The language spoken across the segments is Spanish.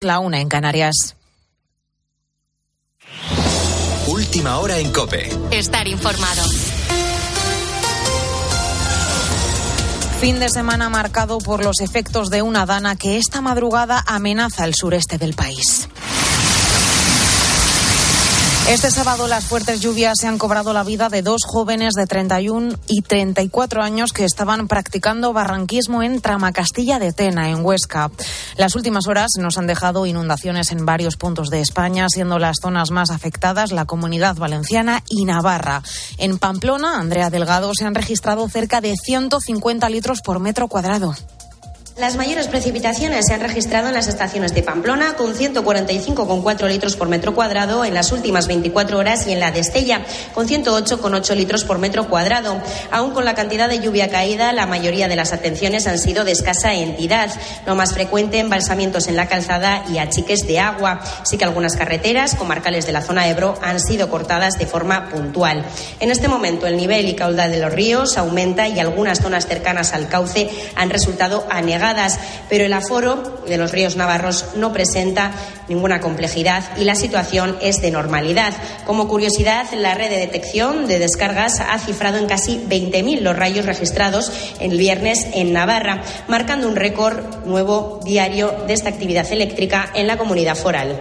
La una en Canarias. Última hora en Cope. Estar informado. Fin de semana marcado por los efectos de una dana que esta madrugada amenaza el sureste del país. Este sábado las fuertes lluvias se han cobrado la vida de dos jóvenes de 31 y 34 años que estaban practicando barranquismo en Tramacastilla de Tena, en Huesca. Las últimas horas nos han dejado inundaciones en varios puntos de España, siendo las zonas más afectadas la Comunidad Valenciana y Navarra. En Pamplona, Andrea Delgado, se han registrado cerca de 150 litros por metro cuadrado. Las mayores precipitaciones se han registrado en las estaciones de Pamplona, con 145,4 litros por metro cuadrado en las últimas 24 horas, y en la de Estella, con 108,8 litros por metro cuadrado. Aún con la cantidad de lluvia caída, la mayoría de las atenciones han sido de escasa entidad. Lo más frecuente, embalsamientos en la calzada y achiques de agua. Sí que algunas carreteras comarcales de la zona Ebro han sido cortadas de forma puntual. En este momento, el nivel y caudal de los ríos aumenta y algunas zonas cercanas al cauce han resultado anegadas pero el aforo de los ríos navarros no presenta ninguna complejidad y la situación es de normalidad. Como curiosidad, la red de detección de descargas ha cifrado en casi 20.000 los rayos registrados el viernes en Navarra, marcando un récord nuevo diario de esta actividad eléctrica en la comunidad foral.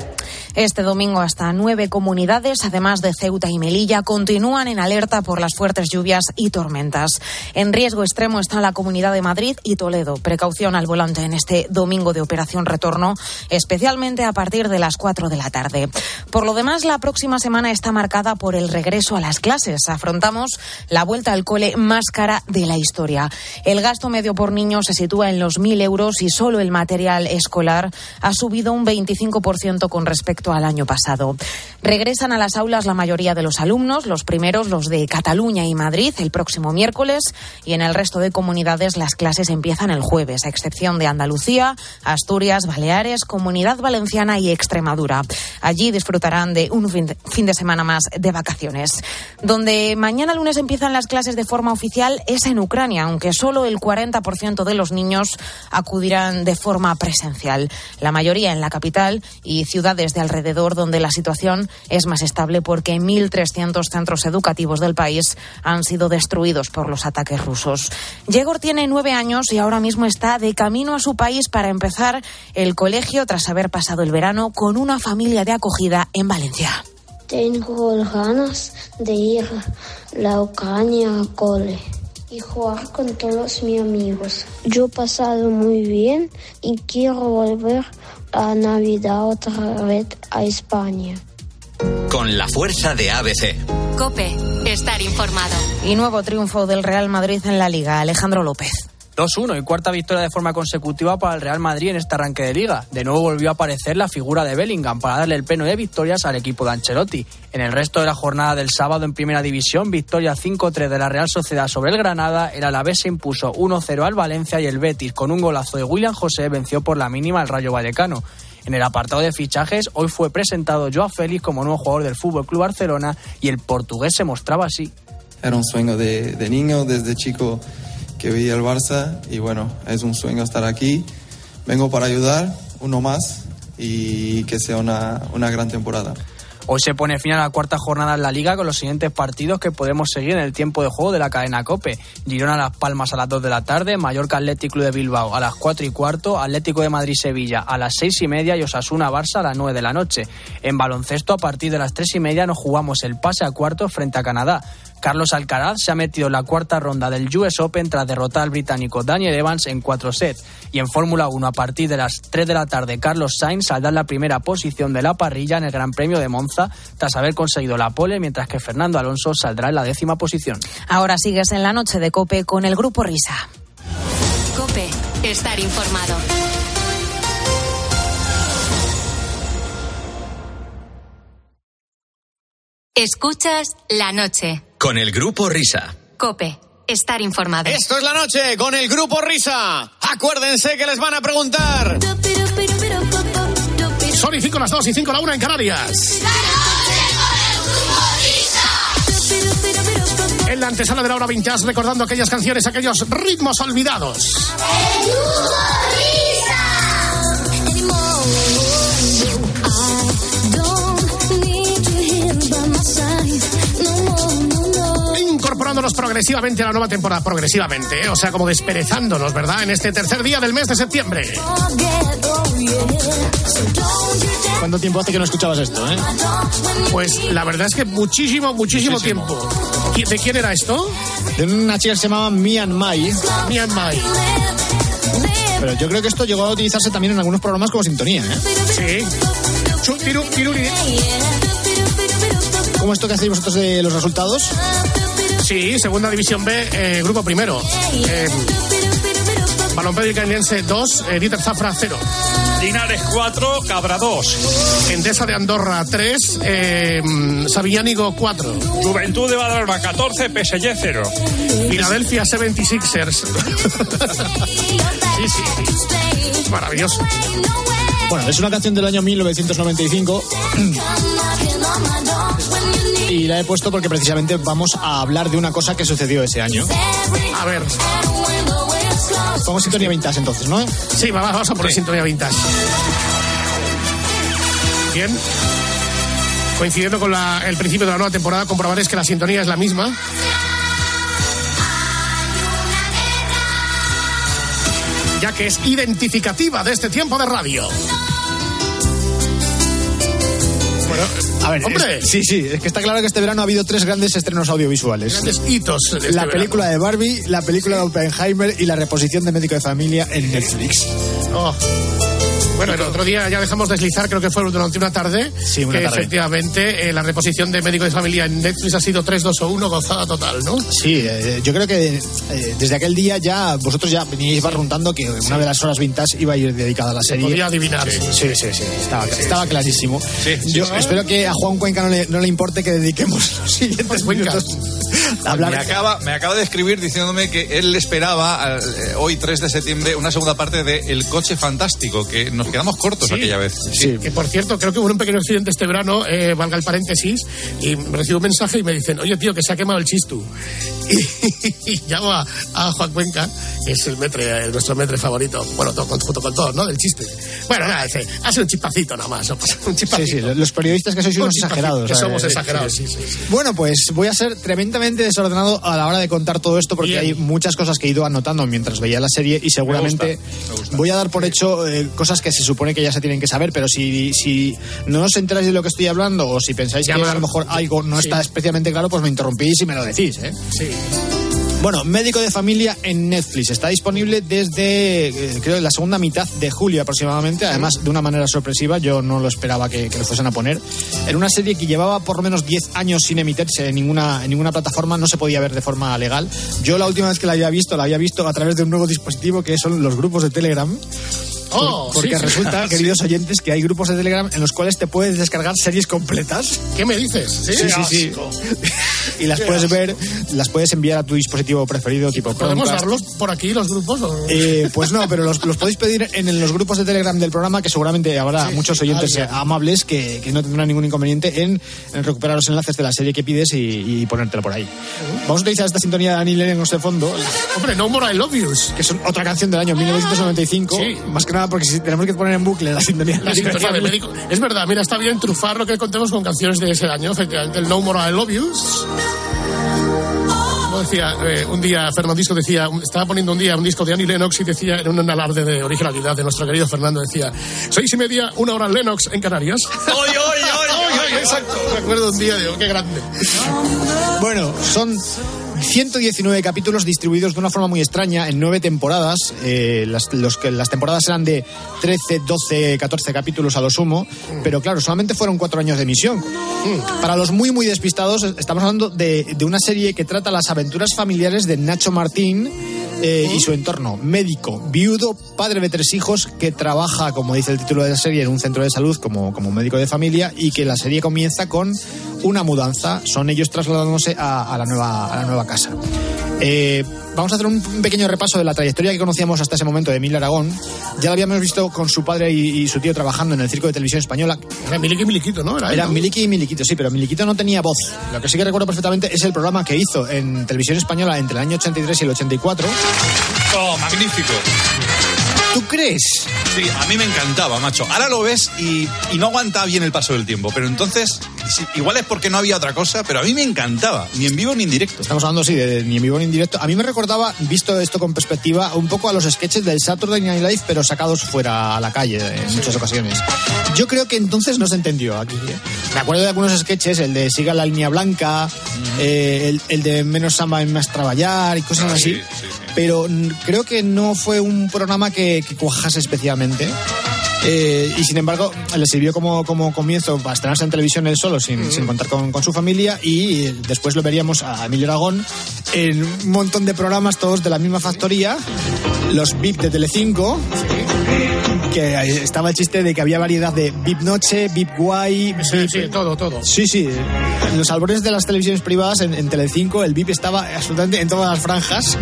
Este domingo hasta nueve comunidades, además de Ceuta y Melilla, continúan en alerta por las fuertes lluvias y tormentas. En riesgo extremo está la Comunidad de Madrid y Toledo. Precaución al volante en este domingo de operación retorno, especialmente a partir de las cuatro de la tarde. Por lo demás, la próxima semana está marcada por el regreso a las clases. Afrontamos la vuelta al cole más cara de la historia. El gasto medio por niño se sitúa en los mil euros y solo el material escolar ha subido un 25% con respecto al año pasado. Regresan a las aulas la mayoría de los alumnos, los primeros los de Cataluña y Madrid el próximo miércoles y en el resto de comunidades las clases empiezan el jueves, a excepción de Andalucía, Asturias, Baleares, Comunidad Valenciana y Extremadura. Allí disfrutarán de un fin de semana más de vacaciones. Donde mañana lunes empiezan las clases de forma oficial es en Ucrania, aunque solo el 40% de los niños acudirán de forma presencial. La mayoría en la capital y ciudades de alrededor donde la situación es más estable porque 1.300 centros educativos del país han sido destruidos por los ataques rusos. Yegor tiene nueve años y ahora mismo está de camino a su país para empezar el colegio tras haber pasado el verano con una familia de acogida en Valencia. Tengo ganas de ir a la Ucrania a cole y jugar con todos mis amigos. Yo he pasado muy bien y quiero volver a Navidad otra vez a España. Con la fuerza de ABC. Cope, estar informado. Y nuevo triunfo del Real Madrid en la Liga. Alejandro López. 2-1 y cuarta victoria de forma consecutiva para el Real Madrid en este arranque de liga. De nuevo volvió a aparecer la figura de Bellingham para darle el pleno de victorias al equipo de Ancelotti. En el resto de la jornada del sábado en Primera División, victoria 5-3 de la Real Sociedad sobre el Granada, el Alavés se impuso 1-0 al Valencia y el Betis con un golazo de William José venció por la mínima al Rayo Vallecano. En el apartado de fichajes, hoy fue presentado Joao Félix como nuevo jugador del Fútbol Club Barcelona y el portugués se mostraba así. Era un sueño de, de niño, desde chico que vi el Barça y bueno, es un sueño estar aquí. Vengo para ayudar, uno más y que sea una, una gran temporada. Hoy se pone fin a la cuarta jornada en la liga con los siguientes partidos que podemos seguir en el tiempo de juego de la cadena Cope. Girona Las Palmas a las 2 de la tarde, Mallorca Atlético de Bilbao a las 4 y cuarto, Atlético de Madrid Sevilla a las 6 y media y Osasuna Barça a las 9 de la noche. En baloncesto a partir de las 3 y media nos jugamos el pase a cuarto frente a Canadá. Carlos Alcaraz se ha metido en la cuarta ronda del US Open tras derrotar al británico Daniel Evans en cuatro sets. Y en Fórmula 1 a partir de las 3 de la tarde, Carlos Sainz saldrá en la primera posición de la parrilla en el Gran Premio de Monza tras haber conseguido la pole, mientras que Fernando Alonso saldrá en la décima posición. Ahora sigues en la noche de Cope con el Grupo Risa. Cope, estar informado. Escuchas la noche. Con el Grupo Risa. Cope, estar informado. Esto es la noche con el Grupo Risa. Acuérdense que les van a preguntar. Son y 5 las 2 y 5 la 1 en Canarias. En la antesala de la hora vintage recordando aquellas canciones, aquellos ritmos olvidados. Acercándonos progresivamente a la nueva temporada, progresivamente, ¿eh? o sea, como desperezándonos, ¿verdad? En este tercer día del mes de septiembre. ¿Cuánto tiempo hace que no escuchabas esto, eh? Pues la verdad es que muchísimo, muchísimo, Muchísimo. tiempo. ¿Qui- ¿De quién era esto? De una chica que se llamaba Mian Mai. Mian Mai. Pero yo creo que esto llegó a utilizarse también en algunos programas como sintonía, ¿eh? Sí. Chu, tiru, tiruri. ¿Cómo esto que hacéis vosotros de los resultados? Sí, segunda división B, eh, grupo primero. Eh, Balompié Candiense 2, eh, Dieter Zafra 0. Linares 4, Cabra 2. Endesa de Andorra 3, eh, Sabiñánigo 4. Juventud de Badalona 14, PSG 0. Philadelphia 76ers. sí, sí. Maravilloso. Bueno, es una canción del año 1995 y la he puesto porque precisamente vamos a hablar de una cosa que sucedió ese año. A ver. Pongo sintonía vintage entonces, ¿no? Sí, va- vamos a poner sintonía vintage. Bien. Coincidiendo con la- el principio de la nueva temporada, comprobaréis que la sintonía es la misma. Ya que es identificativa de este tiempo de radio. A ver, hombre, es- sí, sí, es que está claro que este verano ha habido tres grandes estrenos audiovisuales. grandes hitos. de este la verano. película de Barbie, la película de Oppenheimer y la reposición de Médico de Familia en Netflix. Oh. Bueno, el otro día ya dejamos deslizar, creo que fue durante una tarde, Sí, una que tarde. efectivamente eh, la reposición de Médico de Familia en Netflix ha sido 3, 2 o 1, gozada total, ¿no? Sí, eh, yo creo que eh, desde aquel día ya vosotros ya veníais barruntando que una de las horas vintage iba a ir dedicada a la serie. podía adivinar. Sí, sí, sí, sí, estaba, estaba clarísimo. Sí, sí, yo sí. espero que a Juan Cuenca no le, no le importe que dediquemos los siguientes minutos a hablar. Me acaba, me acaba de escribir diciéndome que él esperaba al- eh, hoy 3 de septiembre una segunda parte de El coche fantástico, que nos quedamos cortos Sí. aquella vez. Sí. Que por cierto, creo que hubo un pequeño accidente este verano, eh, valga el paréntesis, y recibo un mensaje y me dicen, oye tío, que se ha quemado el chistu. Y, y llamo a, a Juan Cuenca, que es el metre, eh, nuestro metre favorito, bueno, todo, con- junto con todos, ¿no? Del chiste. Bueno, nada, dice, ha sido un chispacito nada más, un Sí, chispacito. sí, los periodistas que sois Un unos exagerados. Que ¿sabes? somos Sí, exagerados, sí. sí, sí. sí. Bueno, pues voy a ser tremendamente desordenado a la hora de contar todo esto porque Bien. hay muchas cosas que he ido anotando mientras veía la serie y seguramente voy a dar por hecho eh, cosas que se supone que ya se tienen que saber, pero si, si no os enteráis de lo que estoy hablando o si pensáis que Llamar. a lo mejor algo no Sí. está especialmente claro, pues me interrumpís y me lo decís. ¿eh? Sí. Bueno, Médico de Familia en Netflix. Está disponible desde, eh, creo, la segunda mitad de julio aproximadamente. Además, de una manera sorpresiva. Yo no lo esperaba que, que lo fuesen a poner. Era una serie que llevaba por lo menos 10 años sin emitirse en ninguna, en ninguna plataforma. No se podía ver de forma legal. Yo la última vez que la había visto, la había visto a través de un nuevo dispositivo que son los grupos de Telegram. Oh, Porque sí, sí. resulta, Sí. queridos oyentes, que hay grupos de Telegram en los cuales te puedes descargar series completas. ¿Qué me dices? Sí, sí, sí. Asco. Y las Qué puedes asco. ver, las puedes enviar a tu dispositivo preferido, tipo ¿Podemos Chromecast. darlos por aquí, los grupos? o- Eh, pues no, pero los, los podéis pedir en, los grupos de Telegram del programa, que seguramente habrá Sí, muchos sí, oyentes alguien. amables que, que no tendrán ningún inconveniente en, en recuperar los enlaces de la serie que pides y, y ponértelo por ahí. Vamos a utilizar esta sintonía de Annie Lennox de fondo, Hombre, No More I Love Yous. que es otra canción del año 1995, Sí. más que nada porque si tenemos que poner en bucle la sintonía, La sintonía de médico. Es verdad, mira, está bien trufar lo que contemos con canciones de ese año, efectivamente. El No More I Love Yous. Como decía, eh, un día, Fernandisco decía, estaba poniendo un día un disco de Annie Lennox y decía, en un alarde de originalidad de nuestro querido Fernando, decía, seis y media, una hora en Lennox en Canarias. ¡Oy, oy, oy, oy, oy! Exacto, me acuerdo un día, digo, qué grande. Bueno, son 119 capítulos distribuidos de una forma muy extraña en nueve temporadas. Eh, las, los las temporadas eran de 13, 12, 14 capítulos a lo sumo, pero claro, solamente fueron cuatro años de emisión. Para los muy, muy despistados, estamos hablando de, de una serie que trata las aventuras familiares de Nacho Martín. eh, y su entorno, médico, viudo, padre de tres hijos, que trabaja, como dice el título de la serie, en un centro de salud como, como médico de familia y que la serie comienza con una mudanza. Son ellos trasladándose a, a la, nueva, a la nueva casa. Eh, vamos a hacer un pequeño repaso de la trayectoria que conocíamos hasta ese momento de Emilio Aragón. Ya lo habíamos visto con su padre y, y su tío trabajando en el circo de televisión española. Era Miliki Miliquito, ¿no? Era, él, Era ¿no? Miliki y Miliquito, sí, pero Miliquito no tenía voz. Lo que sí que recuerdo perfectamente es el programa que hizo en televisión española entre el año 83 y el 84. ¡Oh, magnífico! ¿Tú crees? Sí, a mí me encantaba, macho. Ahora lo ves y, y no aguanta bien el paso del tiempo. Pero entonces, sí, igual es porque no había otra cosa, pero a mí me encantaba. Ni en vivo ni en directo. Estamos hablando, sí, de, ni en vivo ni en directo. A mí me recordaba, visto esto con perspectiva, un poco a los sketches del Saturday Night Live, pero sacados fuera a la calle en muchas ocasiones. Yo creo que entonces no se entendió aquí. ¿eh? Me acuerdo de algunos sketches, el de Siga la línea blanca, eh, el, el de Menos samba en más trabajar y cosas así. Pero creo que no fue un programa que, que cuajase especialmente. Eh, y sin embargo, le sirvió como, como comienzo para estrenarse en televisión él solo, sin, sin contar con, con su familia. Y después lo veríamos a Emilio Aragón en un montón de programas, todos de la misma factoría. Los VIP de Telecinco. Que estaba el chiste de que había variedad de VIP Noche, VIP Guay. Sí, VIP- sí, todo, todo. Sí, sí. En los albores de las televisiones privadas, en, en Telecinco, el VIP estaba absolutamente en todas las franjas.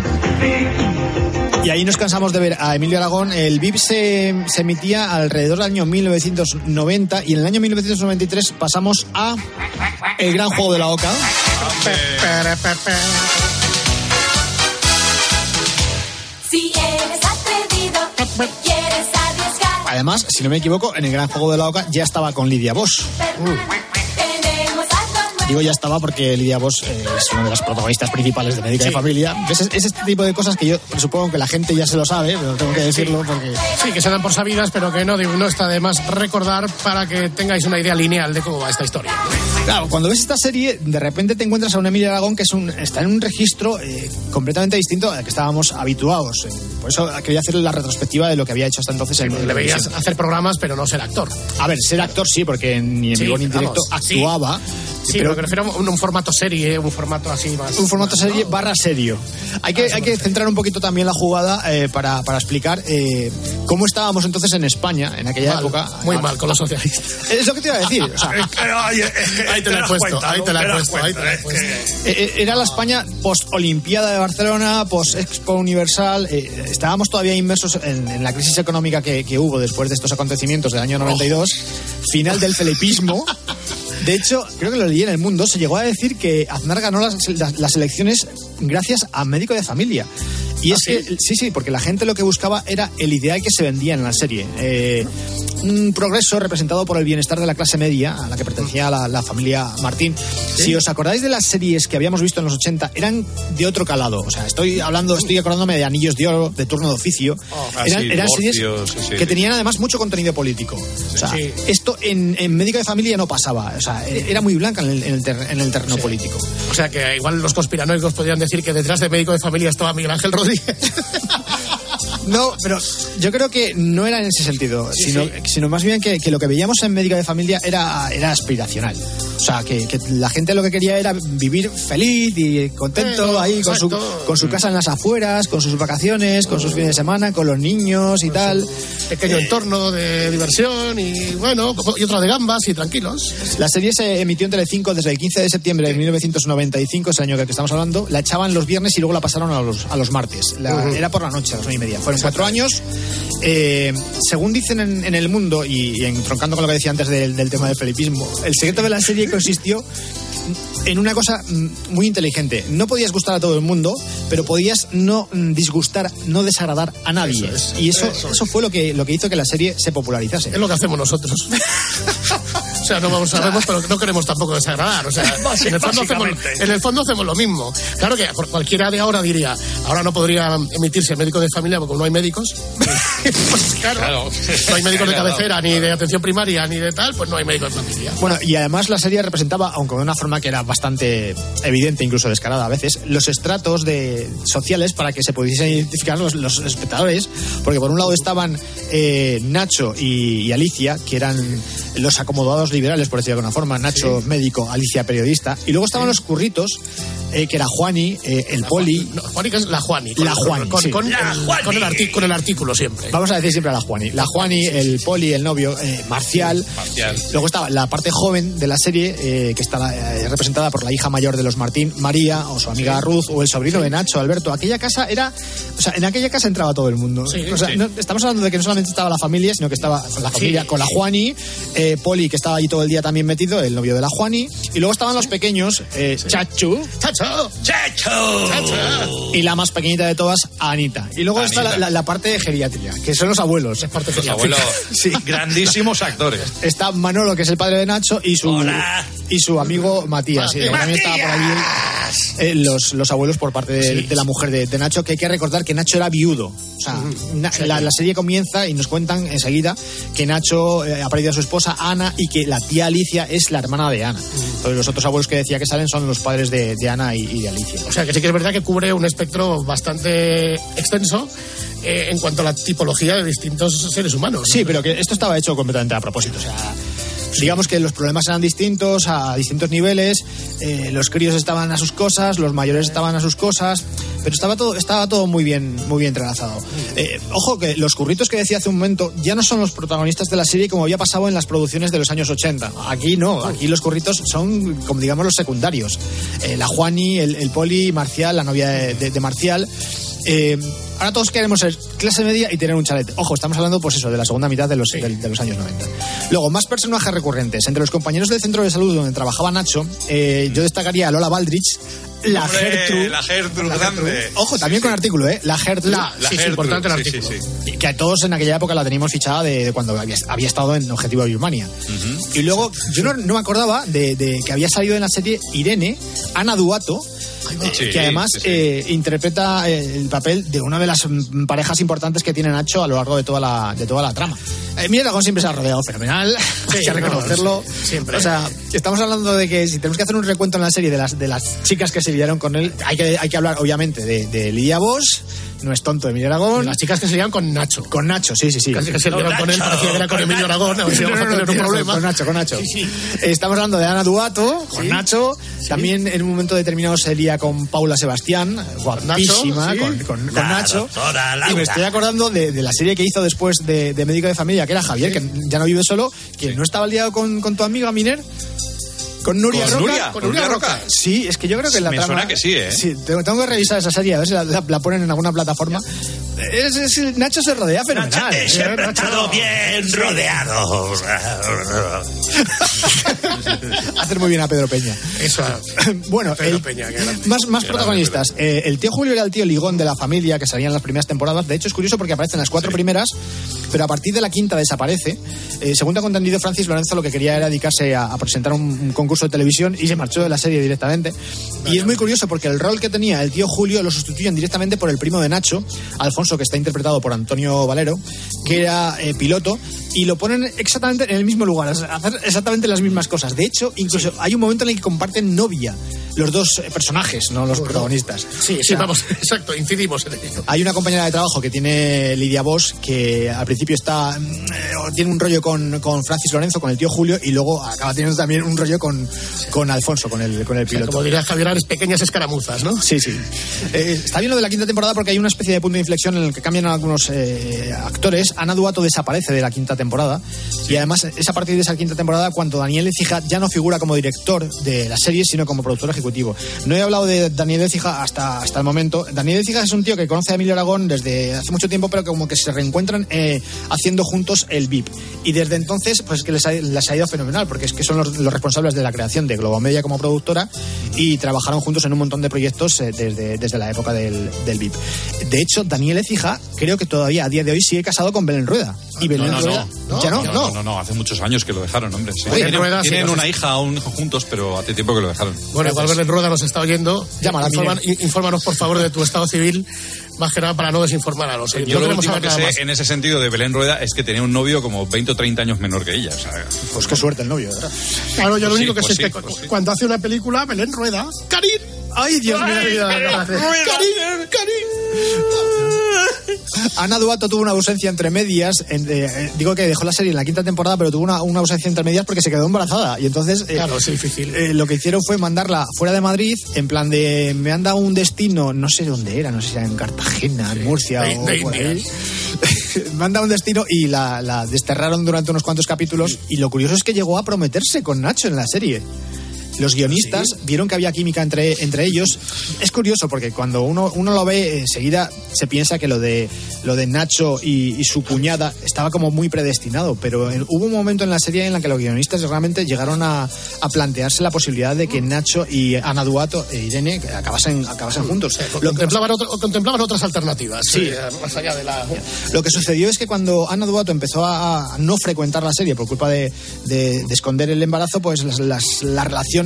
Y ahí nos cansamos de ver a Emilio Aragón. El VIP se, se emitía alrededor del año 1990 y en el año 1993 pasamos a El Gran Juego de la Oca. Si eres atrevido, te quieres arriesgar. Además, si no me equivoco, en El Gran Juego de la Oca ya estaba con Lidia Bosch. Digo ya estaba porque Lidia Bosch eh, es una de las protagonistas principales de Médica de Sí. Familia. Es, es este tipo de cosas que yo supongo que la gente ya se lo sabe, pero tengo que decirlo porque... Sí, que se dan por sabidas, pero que no, digo, no está de más recordar para que tengáis una idea lineal de cómo va esta historia. Claro, cuando ves esta serie, de repente te encuentras a un Emilio Aragón que es un, está en un registro eh, completamente distinto al que estábamos habituados. Eh, Por eso quería hacer la retrospectiva de lo que había hecho hasta entonces en Le veías televisión. hacer programas, pero no ser actor. A ver, ser actor sí, porque ni en Sí, vivo ni en directo vamos, actuaba. Sí, pero pero me refiero a un, un formato serie, un formato así más. un formato serie barra serio. Hay que, hay que centrar un poquito también la jugada eh, para, para explicar eh, cómo estábamos entonces en España en aquella Mal, época. Muy mal con los socialistas. Es lo que te iba a decir. o sea, Ahí te la he puesto, ahí te la he puesto. Eh, Era la España post-Olimpiada de Barcelona, post-Expo Universal. eh, estábamos todavía inmersos en, la crisis económica que, que hubo después de estos acontecimientos del año 92, final del felipismo. De hecho, creo que lo leí en El Mundo, se llegó a decir que Aznar ganó las, las- las elecciones gracias a médico de familia. Y es que, sí, sí, porque la gente lo que buscaba era el ideal que se vendía en la serie. Eh, un progreso representado por el bienestar de la clase media, a la que pertenecía la, la familia Martín. Si os acordáis de las series que habíamos visto en los 80, eran de otro calado. O sea, estoy hablando, estoy acordándome de Anillos de Oro, de Turno de Oficio. Ah, eran sí, eran series que tenían además mucho contenido político. O sea, esto en, en médico de familia no pasaba. Sea, era muy blanca en el, en el ter- en el terreno político. O sea que igual los conspiranoicos podrían decir que detrás de médico de familia estaba Miguel Ángel Rodríguez. No, pero yo creo que no era en ese sentido, Sí, sino, sí. sino más bien que, que lo que veíamos en Médica de Familia era, era aspiracional. O sea, que, que la gente lo que quería era vivir feliz y contento Bueno, ahí con su, con su casa en las afueras, con sus vacaciones, con sus fines de semana, con los niños y tal. Pequeño entorno de diversión y bueno, y otro de gambas y tranquilos. La serie se emitió en Telecinco desde el 15 de septiembre de 1995, ese año que estamos hablando. La echaban los viernes y luego la pasaron a los, a los martes. La- Ujú. Era por la noche, a las nueve y media. Cuatro años. Eh, según dicen en, en el mundo, y, y entroncando con lo que decía antes del, del tema del felipismo, el secreto de la serie consistió en una cosa mm, muy inteligente. No podías gustar a todo el mundo, pero podías no mm, disgustar, no desagradar a nadie. Eso es, y eso, eso eso, es. fue lo que, lo que hizo que la serie se popularizase. Es lo que hacemos nosotros. O sea, no vamos sabemos, pero no queremos tampoco desagradar. O sea, en el, fondo hacemos, en el fondo hacemos lo mismo. Claro que por- cualquiera de ahora diría, ahora no podría emitirse el médico de familia porque no hay médicos. pues claro, no hay médicos de cabecera, ni de atención primaria, ni de tal, pues no hay médico de familia. Bueno, y además la serie representaba, aunque de una forma que era bastante evidente, incluso descarada a veces, los estratos de, sociales para que se pudiesen identificar los, los espectadores, porque por un lado estaban eh, Nacho y, y Alicia, que eran los acomodados liberales, por decirlo de alguna forma, Nacho médico, Alicia periodista, y luego estaban los curritos, eh, que era Juani, eh, el Poli, No, Juani es la Juani. La Juani, Con, sí. con La el, Juani. con el arti- con el artículo siempre. Vamos a decir siempre a la Juani. La Juani, el Poli, el novio, eh, Marcial. Marcial. Luego estaba la parte joven de la serie, eh, que está eh, representada por la hija mayor de los Martín, María, o su amiga Ruth, o el sobrino de Nacho, Alberto. Aquella casa era. O sea, en aquella casa entraba todo el mundo. Sí, o sea, sí. no- estamos hablando de que no solamente estaba la familia, sino que estaba la familia con la Juani, eh, Poli, que estaba allí todo el día también metido, el novio de la Juani. Y luego estaban los pequeños, eh, Chachu. Chacho. Checho. ¡Checho! Y la más pequeñita de todas, Anita. Y luego está la, Anita. la- la parte de geriatría, que son los abuelos. Los abuelos, Sí. grandísimos actores. Está Manolo, que es el padre de Nacho, y su, Hola. y su amigo Matías. También estaba por allí eh, los, los abuelos por parte de, de la mujer de, de Nacho, que hay que recordar que Nacho era viudo. O sea, la, la serie comienza y nos cuentan enseguida que Nacho eh, ha perdido a su esposa Ana y que la tía Alicia es la hermana de Ana. Entonces los otros abuelos que decía que salen son los padres de, de Ana y, y de Alicia. O sea, que sí que es verdad que cubre un espectro bastante extenso eh, en cuanto a la tipología de distintos seres humanos. ¿no? Sí, pero que esto estaba hecho completamente a propósito. O sea, digamos que los problemas eran distintos a distintos niveles. eh, los críos estaban a sus cosas, los mayores estaban a sus cosas, pero estaba todo, estaba todo muy bien, muy bien entrelazado. Eh, ojo que los curritos que decía hace un momento ya no son los protagonistas de la serie como había pasado en las producciones de los años 80. Aquí no, aquí los curritos son, como digamos, los secundarios. Eh, la Juani, el, el Poli, Marcial, la novia de, de- de Marcial. Eh, ahora todos queremos ser clase media y tener un chalet. Ojo, estamos hablando, pues eso, de la segunda mitad de los, del- de, los años 90. Luego, más personajes recurrentes. Entre los compañeros del centro de salud donde trabajaba Nacho, eh, yo destacaría a Lola Baldrich, la Hombre, Gertrude. La Gertrude, grande. Ojo, también con artículo, ¿eh? La Gertrude. La- La sí, sí, Gertrude, importante el sí, artículo. sí, sí. que a todos en aquella época la teníamos fichada de, de cuando había, había estado en Objetivo Birmania. Y luego, yo no, no me acordaba de, de que había salido en la serie Irene, Ana Duato, Sí, que además sí, sí. eh, interpreta eh, el papel de una de las mm, parejas importantes que tiene Nacho a lo largo de toda la, de toda la trama. Eh, Miguel Aragón siempre se ha rodeado fenomenal, hay que no, reconocerlo. sí, siempre. O sea, estamos hablando de que si tenemos que hacer un recuento en la serie de las, de las chicas que se lidiaron con él, hay que, hay que hablar obviamente de, de Lidia Bosch, no es tonto Miguel Aragón. Las chicas que se liaban con Nacho. Con Nacho, sí, sí, sí. Casi que se liaban con él, parecía que era con Emilio Aragón, a ver si No, vamos no, a tener no, un problema. Con Nacho, con Nacho. Sí, sí. Estamos hablando de Ana Duato, con Sí. Nacho. También en un momento determinado se lía con Paula Sebastián, guapísima, sí. con, con- con La Nacho. Y me estoy acordando de, de la serie que hizo después de, de Médico de Familia, que era Javier, que ya no vive solo, que no estaba liado con, con tu amiga Miner. Con Nuria ¿Con Roca. Nuria? ¿Con Nuria Roca? Sí, es que yo creo que la Me trama- suena que sí, ¿eh? tengo, tengo que revisar esa serie, a ver si la, la- la ponen en alguna plataforma. Es- es- Nacho se rodea fenomenal. ¿eh? siempre ha Nacho- estado bien rodeado. Hacer muy bien a Pedro Peña. Eso. Bueno, Pedro el- Peña, grande. más, más protagonistas. Eh, el tío Julio era el tío ligón de la familia que salía en las primeras temporadas. De hecho, es curioso porque aparece en las cuatro primeras, pero a partir de la quinta desaparece. Eh, según ha contendido Francis Lorenzo, lo que quería era dedicarse a, a presentar un, un concurso de televisión y se marchó de la serie directamente. Y es muy curioso porque el rol que tenía el tío Julio lo sustituyen directamente por el primo de Nacho, Alfonso, que está interpretado por Antonio Valero, que era eh, piloto, y lo ponen exactamente en el mismo lugar, hacer exactamente las mismas cosas. De hecho, incluso hay un momento en el que comparten novia los dos eh, personajes, no los protagonistas. Sí, O sí, sea, vamos, exacto, incidimos en ello. hay una compañera de trabajo que tiene Lidia Bosch que al principio está eh, tiene un rollo con, con Francis Lorenzo, con el tío Julio, y luego acaba teniendo también un rollo con, con Alfonso, con el, con el O sea, piloto. como diría Javier Ares, pequeñas escaramuzas, ¿no? Sí, sí. Eh, está bien lo de la quinta temporada porque hay una especie de punto de inflexión en el que cambian algunos eh, actores. Ana Duato desaparece de la quinta temporada y además es a partir de esa quinta temporada cuando Daniel Ecija ya no figura como director de la serie sino como productor ejecutivo. No he hablado de Daniel Ecija hasta, hasta el momento. Daniel Ecija es un tío que conoce a Emilio Aragón desde hace mucho tiempo pero que como que se reencuentran eh, haciendo juntos el VIP. Y desde entonces pues es que les ha, les ha ido fenomenal porque es que son los, los responsables de la creación de Globomedia como productora y trabajaron juntos en un montón de proyectos eh, desde, desde la época del, del VIP. De hecho, Daniel Ecija creo que todavía a día de hoy sigue casado con Belén Rueda. Y Belén no, no, Rueda... no. ¿Ya no? No, no, no, no, hace muchos años que lo dejaron, hombre. Sí. Oye, tienen Rueda, sí, tienen no sé una hija o un hijo juntos, pero hace tiempo que lo dejaron. Bueno, igual Belén Rueda nos está oyendo. Llámala, Informan- infórmanos, por favor, de tu estado civil, más que nada para no desinformar a los. Yo lo último que sé más. en ese sentido de Belén Rueda es que tenía un novio como 20 o 30 años menor que ella. O sea, Pues qué suerte el novio, ¿verdad? Claro, yo lo Pues único sí, que pues sé es que pues sí. cuando hace una película, Belén Rueda, ¡Karin! ¡Ay, Dios mío! Ay, mira, Ana Duato tuvo una ausencia entre medias. en- eh, digo que dejó la serie en la quinta temporada, pero tuvo una, una ausencia entre medias porque se quedó embarazada. Y entonces eh, Claro, es difícil. eh, lo que hicieron fue mandarla fuera de Madrid, en plan de me han dado un destino, no sé dónde era, no sé si era en Cartagena, en Murcia de- o de por ahí. Me han dado un destino y la, la desterraron durante unos cuantos capítulos. Y lo curioso es que llegó a prometerse con Nacho en la serie. Los guionistas vieron que había química entre, entre ellos. Es curioso porque cuando uno, uno lo ve, enseguida se piensa que lo de, lo de Nacho y, y su cuñada estaba como muy predestinado, pero en- hubo un momento en la serie en la que los guionistas realmente llegaron a, a plantearse la posibilidad de que Nacho y Ana Duato e Irene acabasen, acabasen juntos. Lo que- Contemplaban, otro- contemplaban otras alternativas. Sí. eh, más allá de la. Lo que sucedió es que cuando Ana Duato empezó a, a no frecuentar la serie por culpa de, de- de esconder el embarazo, pues las- las- la relación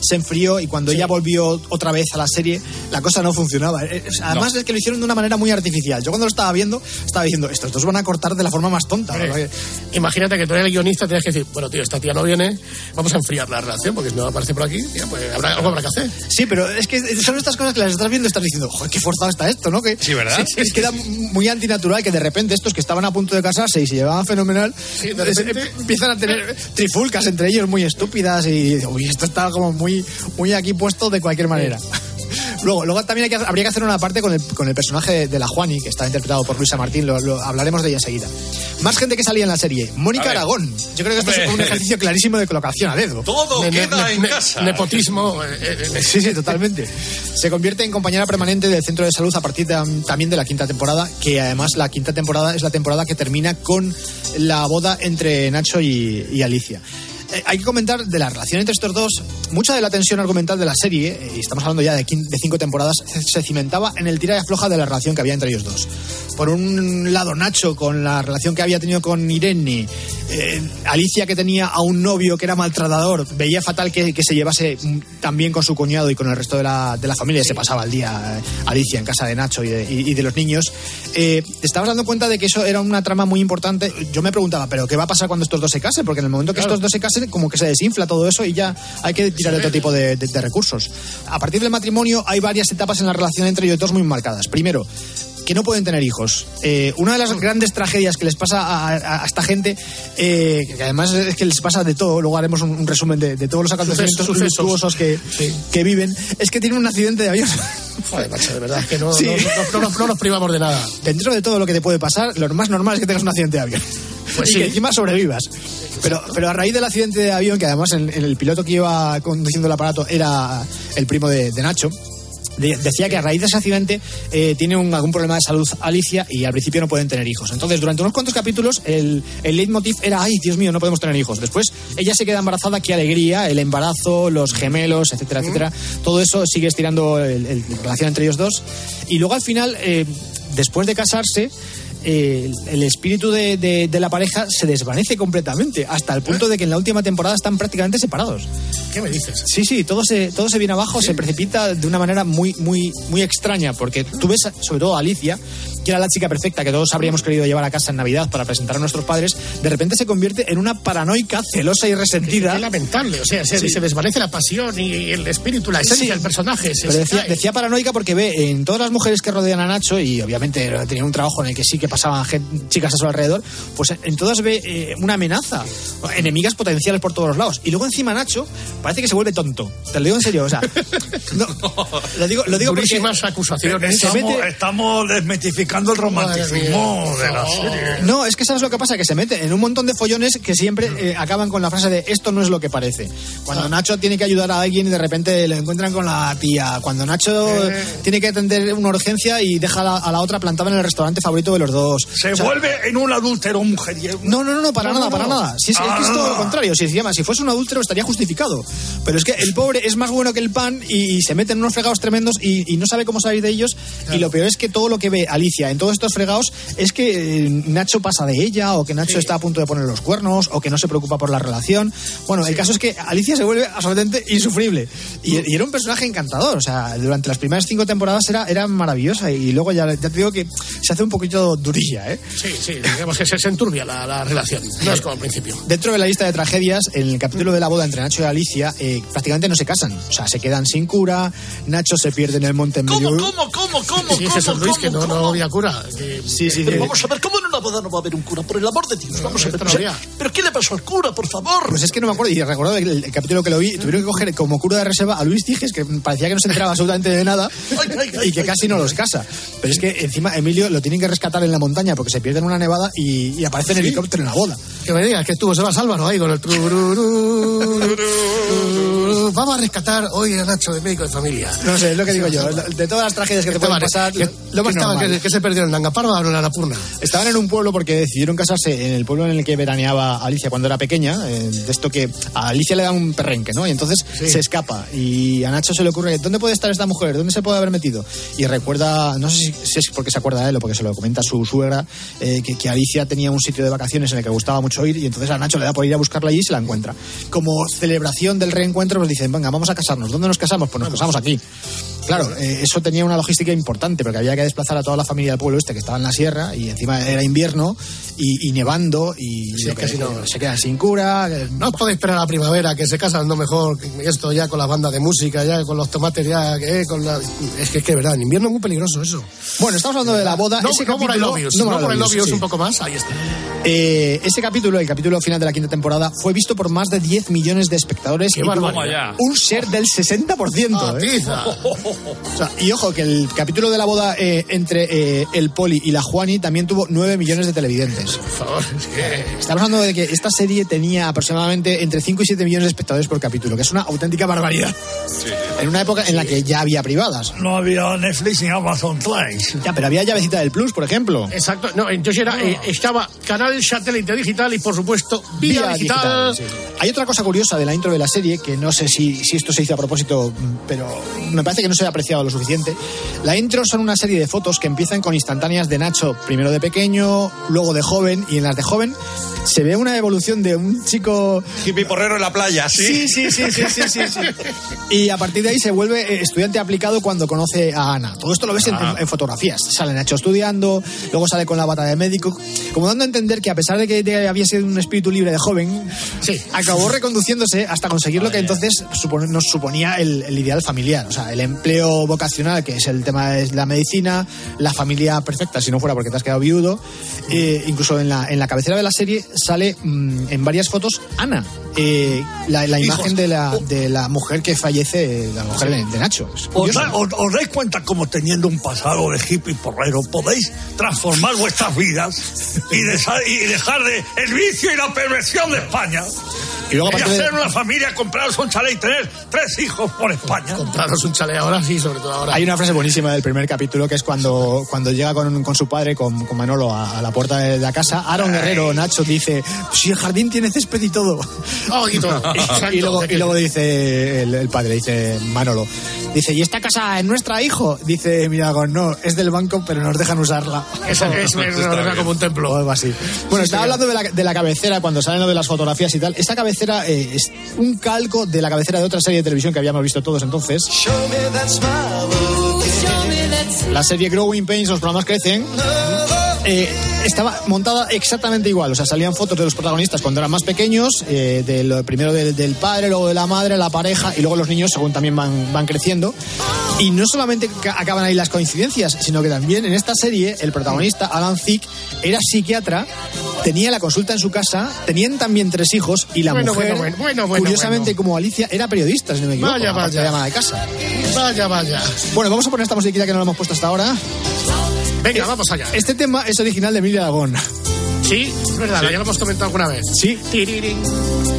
se enfrió y cuando ella volvió otra vez a la serie, la cosa no funcionaba. Eh, eh, Además es que lo hicieron de una manera muy artificial. Yo cuando lo estaba viendo, estaba diciendo, estos dos van a cortar de la forma más tonta. Imagínate que tú eres el guionista, tienes que decir, bueno, tío, esta tía no viene, vamos a enfriar la relación, porque si no aparece por aquí, tía, pues habrá, algo habrá que hacer. Sí, pero es que son estas cosas que las estás viendo y estás diciendo, joder, qué forzado está esto, ¿no? Que, Sí, ¿verdad? Es, es que era muy antinatural que de repente estos que estaban a punto de casarse y se llevaban fenomenal, Sí, de repente- empiezan a tener trifulcas entre ellos muy estúpidas y uy, esto está como muy, muy aquí puesto de cualquier manera. Luego, luego también hay que, habría que hacer una parte con el, con el personaje de la Juani, que está interpretado por Luisa Martín, lo, lo- hablaremos de ella enseguida. Más gente que salía en la serie. A Mónica. Aragón. Yo creo que esto es un ejercicio clarísimo de colocación a dedo. Todo Ne- ne- queda en ne- casa. Nepotismo. eh, eh, Sí, sí, totalmente. Se convierte en compañera permanente del centro de salud a partir de- también de la quinta temporada, que además la quinta temporada es la temporada que termina con la boda entre Nacho y, y Alicia. Eh, hay que comentar de la relación entre estos dos. Mucha de la tensión argumental de la serie, eh, y estamos hablando ya de, cinco temporadas, se, se cimentaba en el tira y afloja de la relación que había entre ellos dos. Por un lado, Nacho con la relación que había tenido con Irene, eh, Alicia que tenía a un novio que era maltratador, veía fatal que, que se llevase mm, también con su cuñado y con el resto de la, de la familia, se pasaba el día Alicia en casa de Nacho y de, y- y de los niños. Te estabas dando cuenta de que eso era una trama muy importante. Yo me preguntaba, ¿pero qué va a pasar cuando estos dos se casen? Porque en el momento que Claro. estos dos se casen, como que se desinfla todo eso y ya hay que tirar de otro tipo de, de- de recursos. A partir del matrimonio hay varias etapas en la relación entre ellos dos muy marcadas. Primero, que no pueden tener hijos. Eh, una de las grandes tragedias que les pasa a, a- a esta gente, eh, que además es que les pasa de todo, luego haremos un, un resumen de, de todos los acontecimientos luctuosos que, que viven, es que tienen un accidente de avión. Joder, macho, de verdad, que no, Sí. no, no- no- no- no nos privamos de nada. Dentro de todo lo que te puede pasar, lo más normal es que tengas un accidente de avión. Pues y sí. que encima sobrevivas. Pero, pero a raíz del accidente de avión, que además en, en el piloto que iba conduciendo el aparato era el primo de, de Nacho, de- decía que a raíz de ese accidente eh, tiene un- algún problema de salud Alicia y al principio no pueden tener hijos. Entonces, durante unos cuantos capítulos, el, el leitmotiv era, ay, Dios mío, no podemos tener hijos. Después, ella se queda embarazada, qué alegría, el embarazo, los gemelos, etcétera, etcétera. Todo eso sigue estirando la relación entre ellos dos. Y luego al final, eh, después de casarse, eh, el espíritu de, de- de la pareja se desvanece completamente, hasta el punto de que en la última temporada están prácticamente separados. ¿Qué me dices? Sí, sí, todo se, todo se viene abajo, se precipita de una manera muy, muy, muy extraña, porque tú ves, sobre todo a Alicia, que era la chica perfecta que todos habríamos querido llevar a casa en Navidad para presentar a nuestros padres, de repente se convierte en una paranoica, celosa y resentida. Es lamentable, o sea, se, Sí. se desvanece la pasión y el espíritu, la esencia Sí. del personaje. Se, Pero decía, decía paranoica porque ve en todas las mujeres que rodean a Nacho, y obviamente tenía un trabajo en el que sí que pasaban chicas a su alrededor, pues en todas ve eh, una amenaza, enemigas potenciales por todos los lados. Y luego encima Nacho parece que se vuelve tonto. Te lo digo en serio, o sea, no, lo digo, lo digo porque acusaciones. se Estamos, mete- estamos desmitificando el romanticismo de la serie. No, es que sabes lo que pasa, que se mete en un montón de follones que siempre eh, acaban con la frase de esto no es lo que parece. Cuando Nacho tiene que ayudar a alguien y de repente lo encuentran con la tía. Cuando Nacho tiene que atender una urgencia y deja a la, a la otra plantada en el restaurante favorito de los dos. Se O sea, vuelve en un adúltero mujeriego. No, no, no, no, para No, nada, no, para no. nada. Si es, es que es Ah. todo lo contrario. Si, encima, si fuese un adúltero estaría justificado. Pero es que el pobre es más bueno que el pan y, y se mete en unos fregados tremendos y, y no sabe cómo salir de ellos. Y lo peor es que todo lo que ve Alicia en todos estos fregados es que eh, Nacho pasa de ella o que Nacho está a punto de poner los cuernos o que no se preocupa por la relación. Bueno, el caso es que Alicia se vuelve absolutamente insufrible. Y, y era un personaje encantador. O sea, durante las primeras cinco temporadas era, era maravillosa y luego ya, ya te digo que se hace un poquito durilla, ¿eh? Sí, sí, digamos que se, se enturbia la, la relación. No es como al principio. Dentro de la lista de tragedias, en el capítulo de la boda entre Nacho y Alicia, eh, prácticamente no se casan. O sea, se quedan sin cura, Nacho se pierde en el monte en medio. ¿Cómo, cómo, cómo, cómo, Sí, cómo, Jesús Luis, cómo, que no, cómo? no había cura. que- Sí, sí, Pero sí. vamos a ver, ¿cómo no la boda no va a haber un cura, por el amor de Dios. Vamos a ver. no sea. ¿Pero qué le pasó al cura, por favor? Pues es que no me acuerdo, y recuerdo el, el capítulo que lo vi, tuvieron que coger como cura de reserva a Luis Tiges, que parecía que no se enteraba absolutamente de nada, y que casi no los casa. Pero es que encima Emilio lo tienen que rescatar en la montaña porque se pierde en una nevada y, y aparece en helicóptero en la boda. Que me digas que estuvo Sebas Álvaro ahí con el tururú. Vamos a rescatar hoy a Nacho de médico de familia. No sé, es lo que digo yo. De todas las tragedias que te pueden pasar, lo más que, que se perdieron en Angaparva o en Annapurna. Estaban en un pueblo porque decidieron casarse en el pueblo en el que veraneaba Alicia cuando era pequeña. eh, de esto que a Alicia le da un perrenque, ¿no? Y entonces Sí. se escapa. Y a Nacho se le ocurre, ¿dónde puede estar esta mujer? ¿Dónde se puede haber metido? Y recuerda, no sé si, si es porque se acuerda de él o porque se lo comenta su suegra, eh, que, que Alicia tenía un sitio de vacaciones en el que gustaba mucho ir y entonces a Nacho le da por ir a buscarla allí y se la encuentra. Como celebración del reencuentro, pues dicen, venga, vamos a casarnos. ¿Dónde nos casamos? Pues nos casamos aquí. Claro, eh, eso tenía una logística importante porque había que desplazar a toda la familia del pueblo este que estaba en la sierra y encima era invierno y, y nevando y Sí, que- casi no. se quedan sin cura. eh, No os podéis esperar a la primavera, que se casan no mejor, esto ya con las bandas de música, ya con los tomates, ya que con la... Es que es que, verdad, en invierno es muy peligroso eso. Bueno, estamos hablando de la boda. No, ese no por el capítulo- obvious, no por el obvious sí. un poco más, ahí está. Eh, ese capítulo, el capítulo final de la quinta temporada, fue visto por más de 10 millones de espectadores Qué y un share del 60%. Ah, ¿eh? O sea, y ojo, que el capítulo de la boda eh, entre eh, el Poli y la Juani también tuvo 9 millones de televidentes. Por favor, es que... Estamos hablando de que esta serie tenía aproximadamente entre 5 y 7 millones de espectadores por capítulo, que es una auténtica barbaridad. En una época en la que ya había privadas. No había Netflix ni Amazon Prime. Ya, pero había llavecita del Plus, por ejemplo. Exacto, no, entonces era, eh, estaba canal satélite digital y por supuesto vía, digital. sí. Hay otra cosa curiosa de la intro de la serie, que no sé si, si esto se hizo a propósito, pero me parece que no se ha apreciado lo suficiente. La intro son una serie de fotos que empiezan con instantáneas de Nacho, primero de pequeño, luego de joven, y en las de joven se ve una evolución de un chico... Hippie porrero en la playa, Sí, sí, sí, sí, sí, sí, sí. Y a partir de ahí se vuelve eh, estudiante aplicado cuando conoce a Ana. Todo esto lo ves en, Ah. en fotografías. Sale Nacho estudiando, luego sale con la bata de médico, como dando a entender que a pesar de que había sido un espíritu libre de joven, Sí. acabó reconduciéndose hasta conseguir lo que entonces supone- nos suponía el, el ideal familiar. O sea, el empleo vocacional, que es el tema de la medicina, la familia perfecta, si no fuera porque te has quedado viudo. Eh, incluso en la, en la cabecera de la serie sale mm, en varias fotos Ana, eh, la, imagen de la, de la mujer que fallece, la mujer de, de Nacho. ¿Os, curioso. da- os- os dais cuenta cómo teniendo un pasado de hippie porrero podéis transformar vuestras vidas y, y dejar de el vicio y la perversión de España? Y luego, aparte de- hacer una familia, compraros un chalet y tener tres hijos por España. Compraros un chalet ahora sí, sobre todo ahora. Hay una frase buenísima del primer capítulo que es cuando, cuando llega con, con su padre, con, con Manolo, a, a la puerta de la casa. Aaron Guerrero, Nacho, dice: Si el jardín tiene césped y todo. Oh, y todo. Y, luego, y luego dice el, el padre, dice Manolo: Dice, ¿y esta casa es nuestra, hijo? Dice Miragón: No, es del banco, pero nos dejan usarla. Eso es, es, es como un O templo. algo así. Bueno, estaba señor. hablando de la, de la cabecera cuando salen lo de las fotografías y tal. Esta cabecera eh, es un calco de la cabecera de otra serie de televisión que habíamos visto todos entonces. La serie Growing Pains, los programas crecen. Eh, estaba montada exactamente igual. O sea, salían fotos de los protagonistas cuando eran más pequeños, eh, del, primero del, del padre, luego de la madre, la pareja y luego los niños según también van, van creciendo. Y no solamente ca- acaban ahí las coincidencias, sino que también en esta serie el protagonista, Alan Thicke, era psiquiatra, tenía la consulta en su casa, tenían también tres hijos y la Bueno, mujer, bueno, bueno, curiosamente como Alicia, era periodista, si no me equivoco. Vaya, vaya. de de casa. Vaya, vaya. Bueno, vamos a poner esta musiquita que no la hemos puesto hasta ahora. Venga, vamos allá. Este tema es original de Emilia Aragón. Sí, es verdad, ya lo hemos comentado alguna vez. Sí. Tirirín.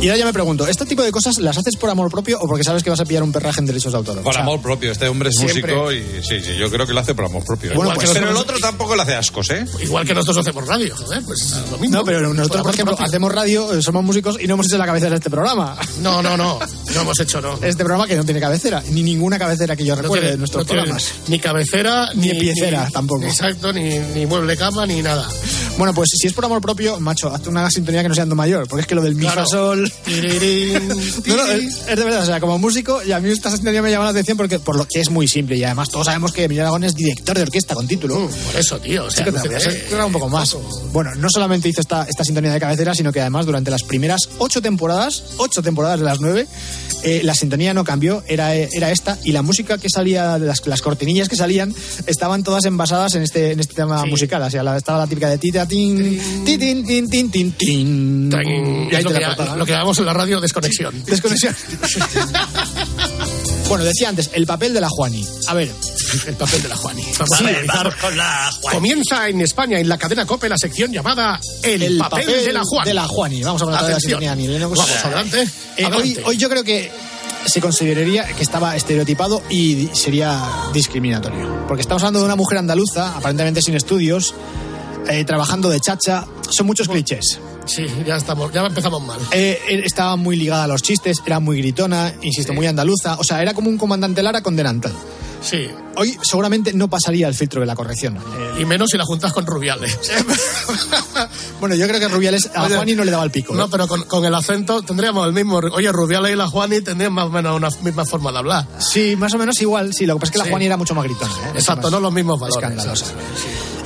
Y ahora ya me pregunto, ¿este tipo de cosas las haces por amor propio o porque sabes que vas a pillar un perraje en derechos de autor? Por O sea, amor propio. Este hombre es siempre. músico y sí, sí, yo creo que lo hace por amor propio. ¿eh? Bueno, pues- pero el otro tampoco le hace ascos, ¿eh? Igual que nosotros hacemos radio, joder, pues lo mismo. No, pero nosotros, por ejemplo, propio. hacemos radio, eh, somos músicos y no hemos hecho la cabecera de este programa. No, no, no, no hemos hecho, no. Este programa que no tiene cabecera, ni ninguna cabecera que yo No recuerde tiene- de nuestros no tiene programas. Ni cabecera, Ni piecera, tampoco. Exacto, ni, ni mueble cama, ni nada. Bueno, pues si es por amor propio, macho, hazte una sintonía que no sea ando mayor, porque es que lo del mi Claro. fa sol. No, no, es, es de verdad, o sea, como músico, y a mí esta sintonía me llama la atención porque por lo que es muy simple y además todos sabemos que Miguel Aragón es director de orquesta con título. Por eso, tío. O Sí sea, que te aclarar un poco más. Bueno, no solamente hizo esta, esta sintonía de cabecera, sino que además durante las primeras ocho temporadas, ocho temporadas de las nueve, eh, la sintonía no cambió, era, era esta, y la música que salía, las, las cortinillas que salían, estaban todas envasadas en este, en este tema musical. O sea, la- estaba la típica de tita tin, ti, tin, tin, tin, tin, tin. Y ahí lo que, llamamos en la radio desconexión. Desconexión. Bueno, decía antes, el papel de la Juani. A ver. El papel de la Juani. Vamos Sí, a. Vamos con la Juan. Comienza en España, en la cadena COPE, la sección llamada El, papel, de la Juani. de la Juani. Vamos a hablar de la Mileno. Vamos, adelante. Eh, hoy, adelante. hoy yo creo que se consideraría que estaba estereotipado y sería discriminatorio. Porque estamos hablando de una mujer andaluza, aparentemente sin estudios, eh, trabajando de chacha. Son muchos clichés. Sí, ya estamos, ya empezamos mal. Eh, eh, estaba muy ligada a los chistes, era muy gritona, insisto, muy andaluza. O sea, era como un comandante Lara con delantal. Sí. Hoy seguramente no pasaría el filtro de la corrección. Eh, Y menos si la juntas con Rubiales. bueno, yo creo que Rubiales a Oye, Juani no le daba el pico. ¿eh? No, pero con, con el acento tendríamos el mismo. Oye, Rubiales y la Juani tendrían más o menos una misma forma de hablar. Sí, más o menos igual. Sí, lo que pasa es que la Sí. Juani era mucho más gritona. ¿eh? Exacto, no los mismos valores. Escandalosa.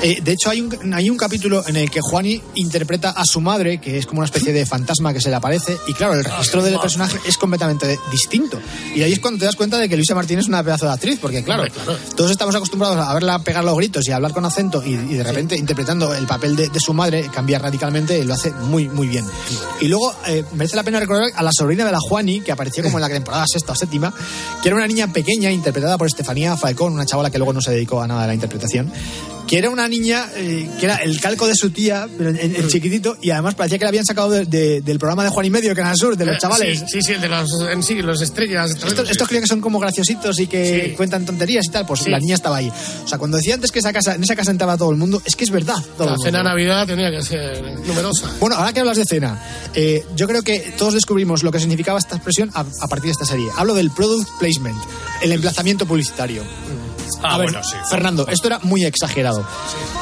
Eh, de hecho, hay un, hay un capítulo en el que Juani interpreta a su madre, que es como una especie de fantasma que se le aparece, y claro, el registro del personaje es completamente distinto. Y ahí es cuando te das cuenta de que Luisa Martínez es una pedazo de actriz, porque claro, Hombre, claro. todos estamos acostumbrados a verla pegar los gritos y a hablar con acento, y, y de repente interpretando el papel de, de su madre cambia radicalmente y lo hace muy, muy bien. Y luego eh, merece la pena recordar a la sobrina de la Juani, que apareció como en la temporada sexta o séptima, que era una niña pequeña interpretada por Estefanía Falcón, una chavala que luego no se dedicó a nada de la interpretación, que era una niña eh, que era el calco de su tía, pero en, en chiquitito, y además parecía que la habían sacado de- de- del programa de Juan y Medio, que el sur, de los Eh, chavales. Sí, sí, sí, el de los, en sí, los estrellas. Estos, estos creo que son como graciositos y que Sí. cuentan tonterías y tal, pues la niña estaba ahí. O sea, cuando decía antes que esa casa, en esa casa entraba todo el mundo, es que es verdad. Todo La el cena de. Navidad tenía que ser numerosa. Bueno, ahora que hablas de cena, eh, yo creo que todos descubrimos lo que significaba esta expresión a, a partir de esta serie. Hablo del product placement, el emplazamiento publicitario. Ah, a ver, bueno, sí. Fernando, esto era muy exagerado.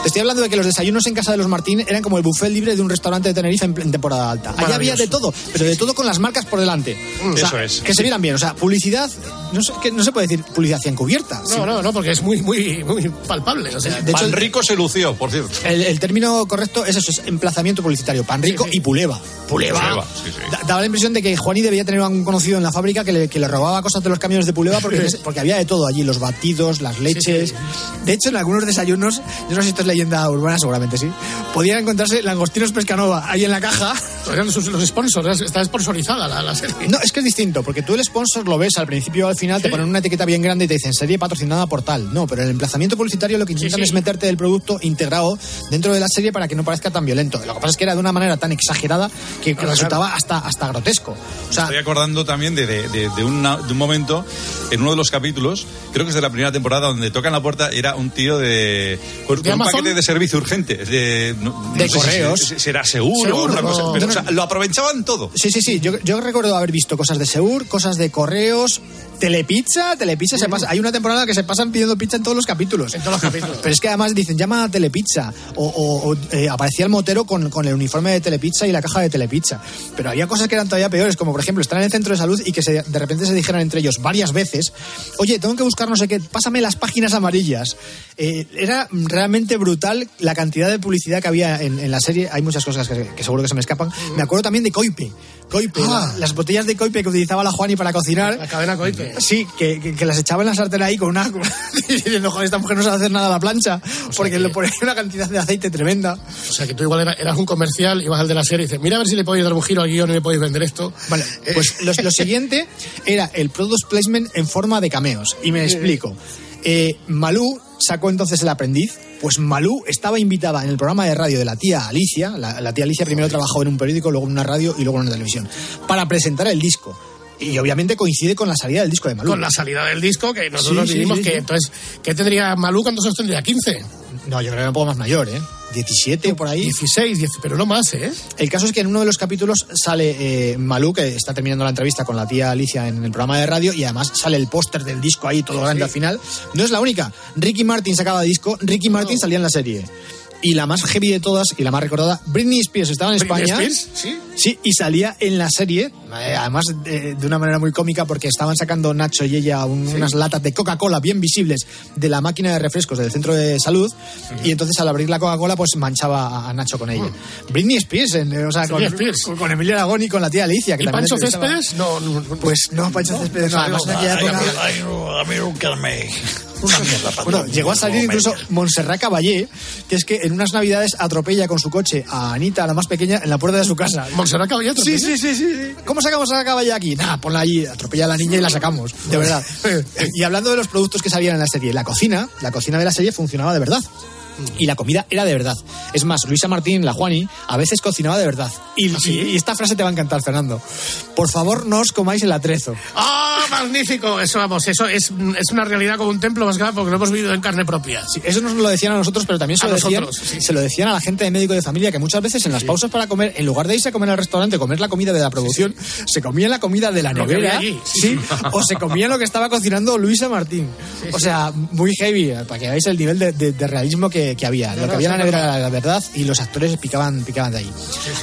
Te estoy hablando de que los desayunos en casa de los Martín eran como el buffet libre de un restaurante de Tenerife en, en temporada alta. Allá había de todo, pero de todo con las marcas por delante. O sea, Eso es. Que se vieran bien. O sea, publicidad, no, sé, que no se puede decir publicidad encubierta. No, no, no, porque es muy, muy, muy palpable. O sea, De hecho, se lució, por cierto. El, el término correcto es eso, es emplazamiento publicitario. Pan rico y puleva. Puleva. Puleva, sí, sí. Da- Daba la impresión de que Juaní debía tener algún conocido en la fábrica que le, que le robaba cosas de los camiones de puleva porque, porque había de todo allí, los batidos, las leches. De hecho, en algunos desayunos, yo no sé si esto es leyenda urbana, seguramente sí, podían encontrarse langostinos pescanova ahí en la caja. eran los, los sponsors, está sponsorizada la, la serie. No, es que es distinto, porque tú el sponsor lo ves al principio al final, te ponen una etiqueta bien grande y te dicen serie patrocinada por tal. No, pero el emplazamiento publicitario lo que intentan sí. es meterte el producto integrado dentro de la serie para que no parezca tan violento. Lo que pasa es que era de una manera tan exagerada que, que resultaba hasta, hasta grotesco. O sea, Estoy acordando también de- de- de una- de un momento en uno de los capítulos, creo que es de la primera temporada, donde tocan la puerta, era un tío de. Con, un Amazon? paquete de servicio urgente. De, no- De no sé si correos. se- será seguro, Seguro, o una cosa, no. pero, No, o sea, no. lo aprovechaban todo. Sí, sí, sí. Yo, yo recuerdo haber visto cosas de Seur, cosas de correos, telepizza. Telepizza se pasa. Hay una temporada que se pasan pidiendo pizza en todos los capítulos. En todos los capítulos. Pero es que además dicen, llama a Telepizza. O, o- o, eh, aparecía el motero con, con el uniforme de Telepizza y la caja de Telepizza. Pero había cosas que eran todavía peores, como por ejemplo estar en el centro de salud y que se- de repente se dijeran entre ellos varias veces, oye, tengo que buscar no sé qué, pásame las páginas amarillas. Eh, era realmente brutal la cantidad de publicidad que había en, en la serie. Hay muchas cosas que, que seguro que se me escapan. Me acuerdo también de Coipe. Coipe, Ah. la- las botellas de Coipe que utilizaba la Juani para cocinar. La cadena Coipe. Sí, que, que- que las echaba en la sartén ahí con una. diciendo, joder, esta mujer no sabe hacer nada a la plancha. porque que- le ponía una cantidad de aceite tremenda. O sea, que tú igual era- eras un comercial, ibas al de la serie y dices, mira a ver si le podéis dar un giro al guion y me podéis vender esto. Vale, Eh, pues lo, lo siguiente era el product placement en forma de cameos. Y me explico. Eh, Malú sacó entonces el aprendiz. Pues Malú estaba invitada en el programa de radio de la tía Alicia. La, la tía Alicia primero trabajó en un periódico, luego en una radio y luego en una televisión. Para presentar el disco. Y obviamente coincide con la salida del disco de Malú. con la salida del disco, que nosotros Sí, sí, que entonces, ¿qué tendría Malú? ¿Cuántos años tendría? ¿15? No, yo creo que era un poco más mayor, ¿eh? 17 o por ahí. 16, 10, pero no más, ¿eh? El caso es que en uno de los capítulos sale eh, Malú, que está terminando la entrevista con la tía Alicia en el programa de radio, y además sale el póster del disco ahí todo grande al final. No es la única. Ricky Martin sacaba disco, Ricky Martin salía en la serie. Y la más heavy de todas, y la más recordada, Britney Spears estaba en Britney España. Spears, ¿sí? Sí, y salía en la serie Eh, además, de, de una manera muy cómica, porque estaban sacando Nacho y ella un- unas latas de Coca-Cola bien visibles de la máquina de refrescos del centro de salud. Y entonces, al abrir la Coca-Cola, pues manchaba a- Nacho con ella. Britney Spears, en- o sea, con, Spears. con, con Emilio Aragón y con la tía Alicia. Que ¿Y Pancho. Céspedes? No, no, no. Pues no, Pancho Céspedes no. Además, en aquella Ay, época- a mí- ay, no, a mí nunca me... Una mierda, Bueno, llegó a salir incluso. Montserrat Caballé, que es que en unas navidades atropella con su coche a Anita, la más pequeña, en la puerta de su casa. ¿Montserrat Caballé Sí, sí, sí, sí. ¿Cómo sacamos a la Caballé aquí? Nada, ponla allí, atropella a la niña y la sacamos. De verdad. Y hablando de los productos que salían en la serie, la cocina, la cocina de la serie funcionaba de verdad. Y la comida era de verdad. Es más, Luisa Martín, la Juani, a veces cocinaba de verdad. Y, y- y esta frase te va a encantar, Fernando. Por favor, no os comáis el atrezo. ¡Ah, magnífico! Eso, vamos, eso es, es una realidad como un templo más grande porque lo hemos vivido en carne propia. Sí, eso nos lo decían a nosotros, pero también se, A lo decían, nosotros, sí. se lo decían a la gente de médico de familia, que muchas veces en las pausas para comer, en lugar de irse a comer al restaurante, comer la comida de la producción, se comían la comida de la nevera, sí. sí, o se comían lo que estaba cocinando Luisa Martín. o sea, muy heavy, eh, para que veáis el nivel de, de- de realismo que, que había. lo no, que había en la nevera era la verdad y los actores picaban, picaban de ahí.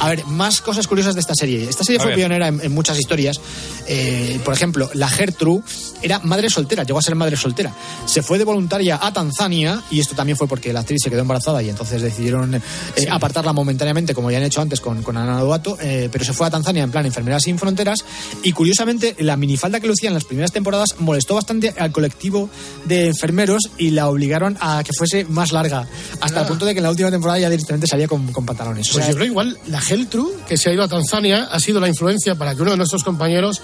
A ver, más cosas curiosas de esta serie. Esta serie A fue ver. pionera en, en muchas historias. Eh, por ejemplo, la Gertrude era madre soltera, llegó a ser madre soltera. Se fue de voluntaria a Tanzania y esto también fue porque la actriz se quedó embarazada y entonces decidieron eh, apartarla momentáneamente, como ya han hecho antes con, con Ana Duato, eh, pero se fue a Tanzania en plan Enfermeras sin Fronteras y curiosamente la minifalda que lucía en las primeras temporadas molestó bastante al colectivo de enfermeros y la obligaron a que fuese más larga, hasta el punto de que en la última temporada ya directamente salía con, con pantalones. O Pues sea, yo creo igual la Geltru, que se ha ido a Tanzania, ha sido la influencia para que uno de nuestros compañeros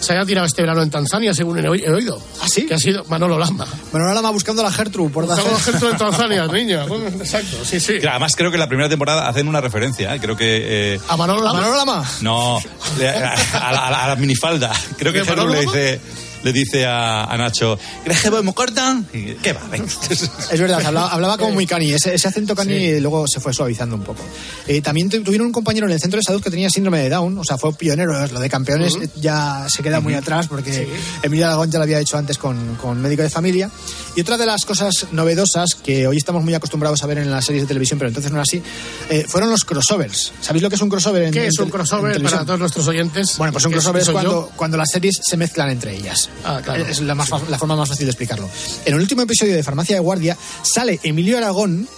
se haya tirado este verano en Tanzania, según he oí- he oído. ¿Ah, sí? Que ha sido Manolo Lama. ahora va buscando a la Gertrude por Estamos la Geltru en Tanzania, niña. Bueno, exacto, sí, sí. Que Además, creo que en la primera temporada hacen una referencia. ¿eh? Creo que. eh, A Manolo Lama. Manolo Lama. no, a, a la- a la, a la minifalda. Creo que ¿De Gerlu Manolo le Lama? dice, le dice a, a Nacho: ¿Crees que voy muy corta? Y, ¿Qué va? Es verdad, hablaba, hablaba como muy cani. Ese, ese acento cani eh, luego se fue suavizando un poco. Eh, también tu- tuvieron un compañero en el centro de salud que tenía síndrome de Down, o sea, fue pionero. Lo de campeones eh, ya se queda muy atrás porque Emilio Aragón ya lo había hecho antes con, con médico de familia. Y otra de las cosas novedosas que hoy estamos muy acostumbrados a ver en las series de televisión, pero entonces no era así, eh, fueron los crossovers. ¿Sabéis lo que es un crossover? En, ¿Qué en es un crossover para todos nuestros oyentes? Bueno, pues un crossover es yo. cuando, cuando las series se mezclan entre ellas. Ah, claro. Es la, más fa- la forma más fácil de explicarlo. En el último episodio de Farmacia de Guardia sale Emilio Aragón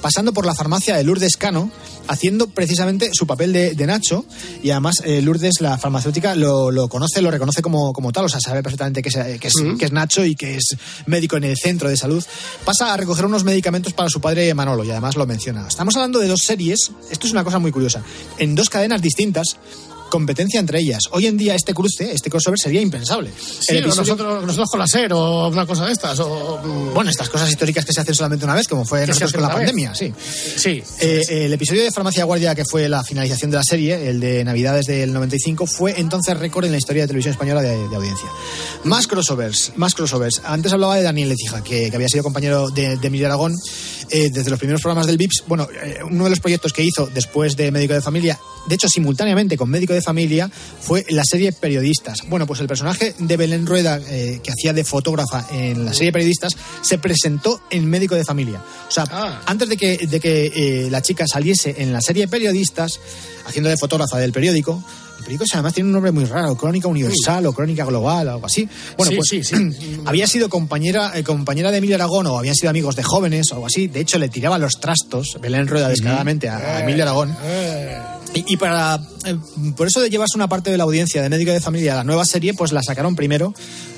pasando por la farmacia de Lourdes Cano haciendo precisamente su papel de, de Nacho y además eh, Lourdes, la farmacéutica, lo, lo conoce, lo reconoce como, como tal, o sea, sabe perfectamente que es, eh, que, es, que es Nacho y que es médico en el centro de salud. Pasa a recoger unos medicamentos para su padre Manolo y además lo menciona. Estamos hablando de dos series, esto es una cosa muy curiosa, en dos cadenas distintas competencia entre ellas. Hoy en día este cruce, este crossover sería impensable. Sí, El episodio- nosotros, nosotros con la SER o una cosa de estas. O, mm, Bueno, estas cosas históricas que se hacen solamente una vez, como fue nosotros con la vez. pandemia, sí. sí. Eh, eh, el episodio de Farmacia Guardia, que fue la finalización de la serie, el de Navidades del 95, fue entonces récord en la historia de televisión española de, de audiencia. Más crossovers, más crossovers. Antes hablaba de Daniel Lecija, que, que había sido compañero de, de Emilio Aragón eh, desde los primeros programas del VIPS. Bueno, eh, uno de los proyectos que hizo después de Médico de Familia, de hecho simultáneamente con Médico de Familia, fue la serie Periodistas. Bueno, pues el personaje de Belén Rueda, eh, que hacía de fotógrafa en la serie Periodistas, se presentó en Médico de Familia. O sea, Ah. antes de que, de que eh, la chica saliese en la serie Periodistas, haciendo de fotógrafa del periódico, el periódico además tiene un nombre muy raro, Crónica Universal o Crónica Global, algo así. Bueno, Sí, pues sí, sí. había sido compañera, eh, compañera de Emilio Aragón o habían sido amigos de jóvenes o algo así. De hecho, le tiraba los trastos, Belén Rueda descaradamente, a, a Emilio Aragón. Y, para eh, por eso de llevarse una parte de la audiencia de Médico de Familia la nueva serie, pues la sacaron primero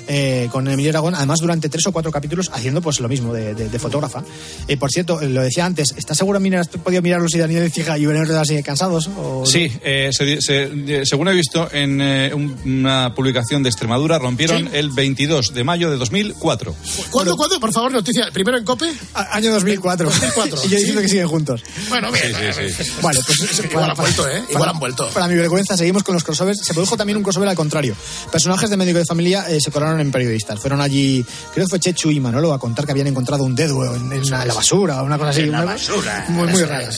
eh, con Emilio Aragón, además durante tres o cuatro capítulos haciendo pues lo mismo de, de- de fotógrafa. Eh, por cierto, eh, lo decía antes, ¿estás seguro, Mina, has podido mirarlos y Daniel Cija y Belén Rueda siguen cansados? O- Sí, eh, se- se- eh, según he visto en eh, un- una publicación de Extremadura, rompieron Sí. el 22 de mayo de 2004. ¿Cuándo, cuándo? Por favor, noticia. Primero en COPE. A- Año 2004. 2004, y yo diciendo sí. que siguen juntos. Bueno, bien. Sí, sí, sí. Vale, pues Igual han vuelto, ¿eh? Igual han vuelto. Para mi vergüenza, seguimos con los crossovers. Se produjo también un crossover al contrario. Personajes de médico de familia eh, se coronaron transformaron en periodistas. Fueron allí, creo que fue Chechu y Manolo a contar que habían encontrado un dedo en, en la, la basura o una cosa así. En la Una- basura. Muy, muy rara.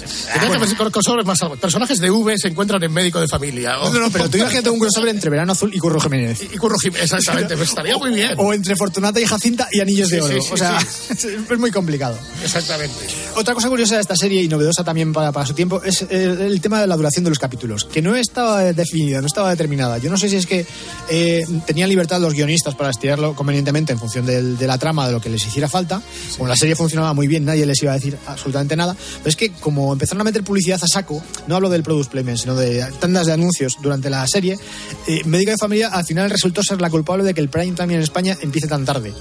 crossover más algo. Personajes de V se encuentran en médico de familia. O, No, no, pero tú imagínate un crossover entre Verano Azul y Curro Jiménez. y Curro Jiménez, exactamente, pues estaría muy bien. O entre Fortunata y Jacinta y Anillos de Oro. sí, sí, o sea, es muy complicado. Exactamente. Otra cosa curiosa de esta serie y novedosa también para, para su tiempo es eh, el tema de la duración de los capítulos, que no estaba definida, no estaba determinada. Yo no sé si es que eh, tenían libertad los guionistas para estirarlo convenientemente en función de la trama, de lo que les hiciera falta. Como la serie funcionaba muy bien, nadie les iba a decir absolutamente nada. Pero es que como empezaron a meter publicidad a saco, no hablo del product placement, sino de tandas de anuncios durante la serie, eh, Médico de Familia al final resultó ser la culpable de que el prime time en España empiece tan tarde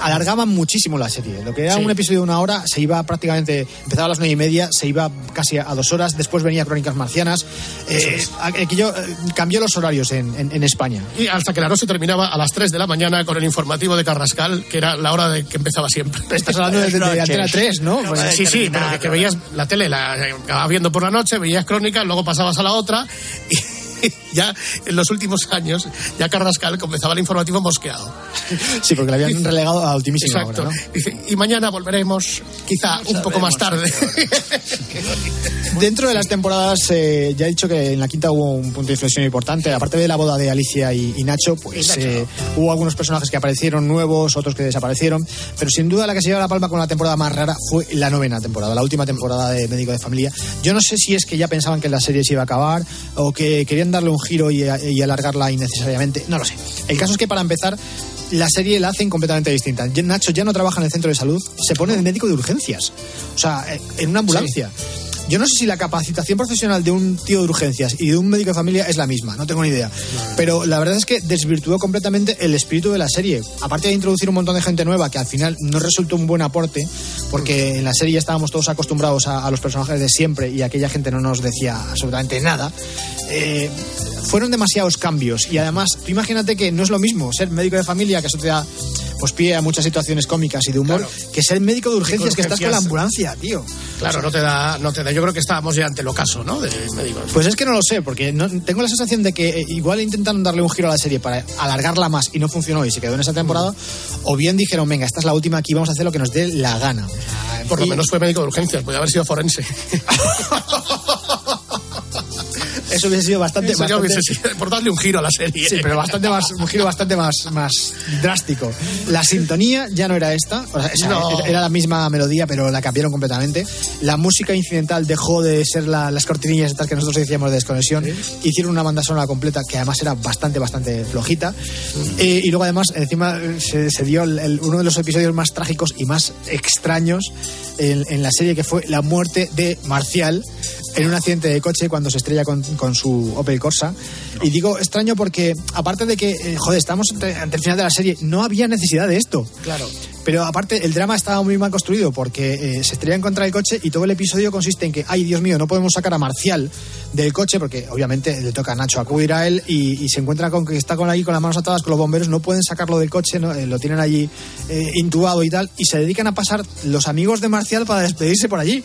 alargaban muchísimo la serie. Lo que era Sí. un episodio de una hora se iba prácticamente, empezaba a las nueve y media, se iba casi a dos horas, después venía Crónicas Marcianas. Eh, aquello eh, cambió los horarios en, en- en España. Y hasta que la noche terminaba a las 3 de la mañana con el informativo de Carrascal, que era la hora de que empezaba siempre. Estás hablando de, de- de noches. Antena 3, ¿no? Pues, Sí, sí, pero que, que veías la tele, la eh, acababas viendo por la noche, veías crónicas, luego pasabas a la otra y ya en los últimos años ya Carrascal comenzaba el informativo mosqueado. sí, porque la habían relegado a ultimísima Exacto. hora. ¿no? Dice, y mañana volveremos, quizá un poco más tarde. Dentro de las temporadas, eh, ya he dicho que en la quinta hubo un punto de inflexión importante. Aparte de la boda de Alicia y, y Nacho, pues Nacho. eh, hubo algunos personajes que aparecieron nuevos, otros que desaparecieron. Pero sin duda la que se lleva la palma con la temporada más rara fue la novena temporada, la última temporada de Médico de Familia. Yo no sé si es que ya pensaban que la serie se iba a acabar o que querían darle un giro y, y alargarla innecesariamente. No lo sé. El caso es que para empezar. La serie la hacen completamente distinta. Nacho ya no trabaja en el centro de salud, se pone de médico de urgencias. O sea, eh, en una ambulancia. Yo no sé si la capacitación profesional de un tío de urgencias y de un médico de familia es la misma, no tengo ni idea. Pero la verdad es que desvirtuó completamente el espíritu de la serie. Aparte de introducir un montón de gente nueva que al final no resultó un buen aporte, porque en la serie ya estábamos todos acostumbrados a, a los personajes de siempre y aquella gente no nos decía absolutamente nada. Eh, fueron demasiados cambios y además, tú imagínate que no es lo mismo ser médico de familia, que eso te da pues, pie a muchas situaciones cómicas y de humor, que ser médico de urgencias, que estás con la ambulancia, tío. Claro, no te da, no te da. Yo creo que estábamos ya ante el ocaso, ¿no? De médicos. Pues es que no lo sé, porque no- tengo la sensación de que eh, igual intentaron darle un giro a la serie para alargarla más y no funcionó y se quedó en esa temporada, o bien dijeron, venga, esta es la última, aquí vamos a hacer lo que nos dé la gana. Por lo Y- menos fue médico de urgencias, podía haber sido forense. Eso hubiese sido bastante... Eso ya bastante- hubiese sido por darle un giro a la serie. Sí, pero bastante más, un giro bastante más, más drástico. La sintonía ya no era esta, o sea, esa- No. era, la misma melodía, pero la cambiaron completamente. La música incidental dejó de ser la- las cortinillas estas que nosotros decíamos de desconexión. Hicieron una banda sonora completa que además era bastante, bastante flojita. Eh, y luego además, encima se, se dio el- el- uno de los episodios más trágicos y más extraños en, en la serie, que fue la muerte de Marcial en un accidente de coche cuando se estrella con, con su Opel Corsa. Y digo extraño porque, aparte de que, eh, joder, estamos ante, ante el final de la serie, no había necesidad de esto. Claro. Pero aparte, el drama estaba muy mal construido porque eh, se estrellan contra el coche y todo el episodio consiste en que, ay, Dios mío, no podemos sacar a Marcial del coche porque obviamente le toca a Nacho acudir a él y, y se encuentra con que está con ahí con las manos atadas con los bomberos, no pueden sacarlo del coche, ¿no? Eh, lo tienen allí eh, intubado y tal, y se dedican a pasar los amigos de Marcial para despedirse por allí.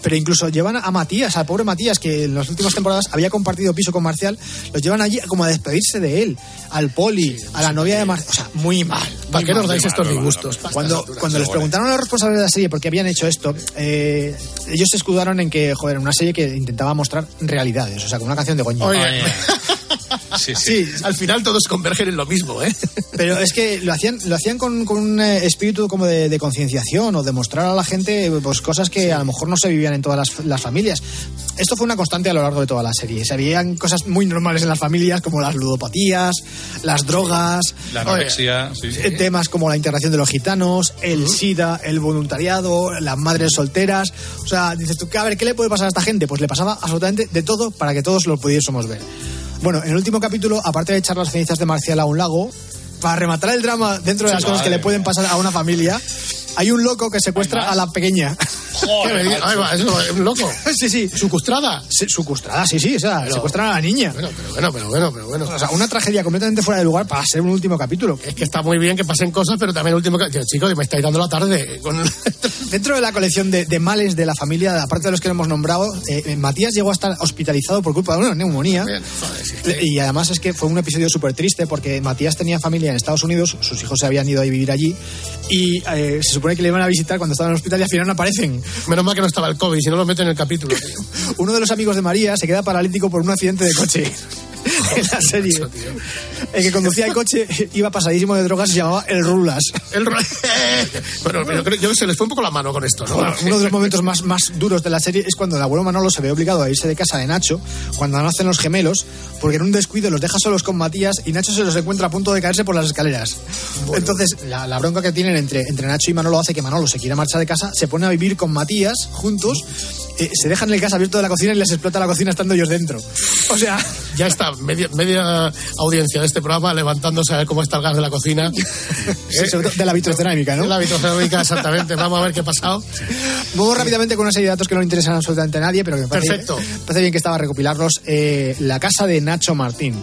Pero incluso llevan a Matías, al pobre Matías, que en las últimas temporadas había compartido piso con Marcial, los llevan allí como a despedirse de él, al poli, a la novia de Marcial. O sea, muy mal. ¿Para qué nos dais estos disgustos? Cuando, cuando les preguntaron a los responsables de la serie por qué habían hecho esto, eh, ellos se escudaron en que, joder, una serie que intentaba mostrar realidades, o sea, con una canción de. Oye, Sí, sí. Sí, al final todos convergen en lo mismo, ¿eh? pero es que lo hacían, lo hacían con, con un eh, espíritu como de, de concienciación o de mostrar a la gente pues, cosas que a lo mejor no se vivían en todas las, las familias. Esto fue una constante a lo largo de toda la serie. Se veían cosas muy normales en las familias como las ludopatías, las drogas, La anorexia, eh, temas como la integración de los gitanos, el SIDA, el voluntariado, las madres solteras. O sea, dices tú, a ver, ¿qué le puede pasar a esta gente? Pues le pasaba absolutamente de todo para que todos lo pudiésemos ver. Bueno, en el último capítulo, aparte de echar las cenizas de Marcial a un lago, para rematar el drama dentro de las cosas que le pueden pasar a una familia, hay un loco que secuestra a la pequeña. ¿Qué me dices? Ahí va, eso es un loco. Sí, sí. ¿Sucustrada? Sí, Sucustrada, sí, sí. O sea, secuestran a la niña. Bueno, pero bueno, pero bueno, pero bueno. O sea, una tragedia completamente fuera de lugar para ser un último capítulo. Es que está muy bien que pasen cosas, pero también el último... ca- Tío, chicos, me estáis dando la tarde. Con... Dentro de la colección de, de males de la familia, aparte de los que hemos nombrado, eh, eh, Matías llegó a estar hospitalizado por culpa de una neumonía. Bien, joder, sí, sí. Y además es que fue un episodio súper triste porque Matías tenía familia en Estados Unidos, sus hijos se habían ido a vivir allí y eh, se supone que le iban a visitar cuando estaban en el hospital y al final no aparecen. Menos mal que no estaba el COVID, si no lo meten en el capítulo. Uno de los amigos de María se queda paralítico por un accidente de coche. En la serie. El que conducía el coche iba pasadísimo de drogas y se llamaba El Rulas. El... ro- bueno, pero creo yo se les fue un poco la mano con esto, ¿no? Uno de los momentos más, más duros de la serie es cuando el abuelo Manolo se ve obligado a irse de casa de Nacho cuando nacen los gemelos, porque en un descuido los deja solos con Matías y Nacho se los encuentra a punto de caerse por las escaleras. Entonces, la, la bronca que tienen entre, entre Nacho y Manolo hace que Manolo se quiera marchar de casa, se pone a vivir con Matías juntos, eh, se dejan el gas abierto de la cocina y les explota la cocina estando ellos dentro. O sea, Ya está, media, media audiencia de este programa levantándose a ver cómo está el gas de la cocina. sí, sobre todo de la vitrocerámica, ¿no? La vitrocerámica, exactamente. Vamos a ver qué ha pasado. Vamos rápidamente con una serie de datos que no interesan absolutamente a nadie, pero que me parece, Perfecto. me parece bien que estaba recopilarlos. Eh, la casa de Nacho Martín.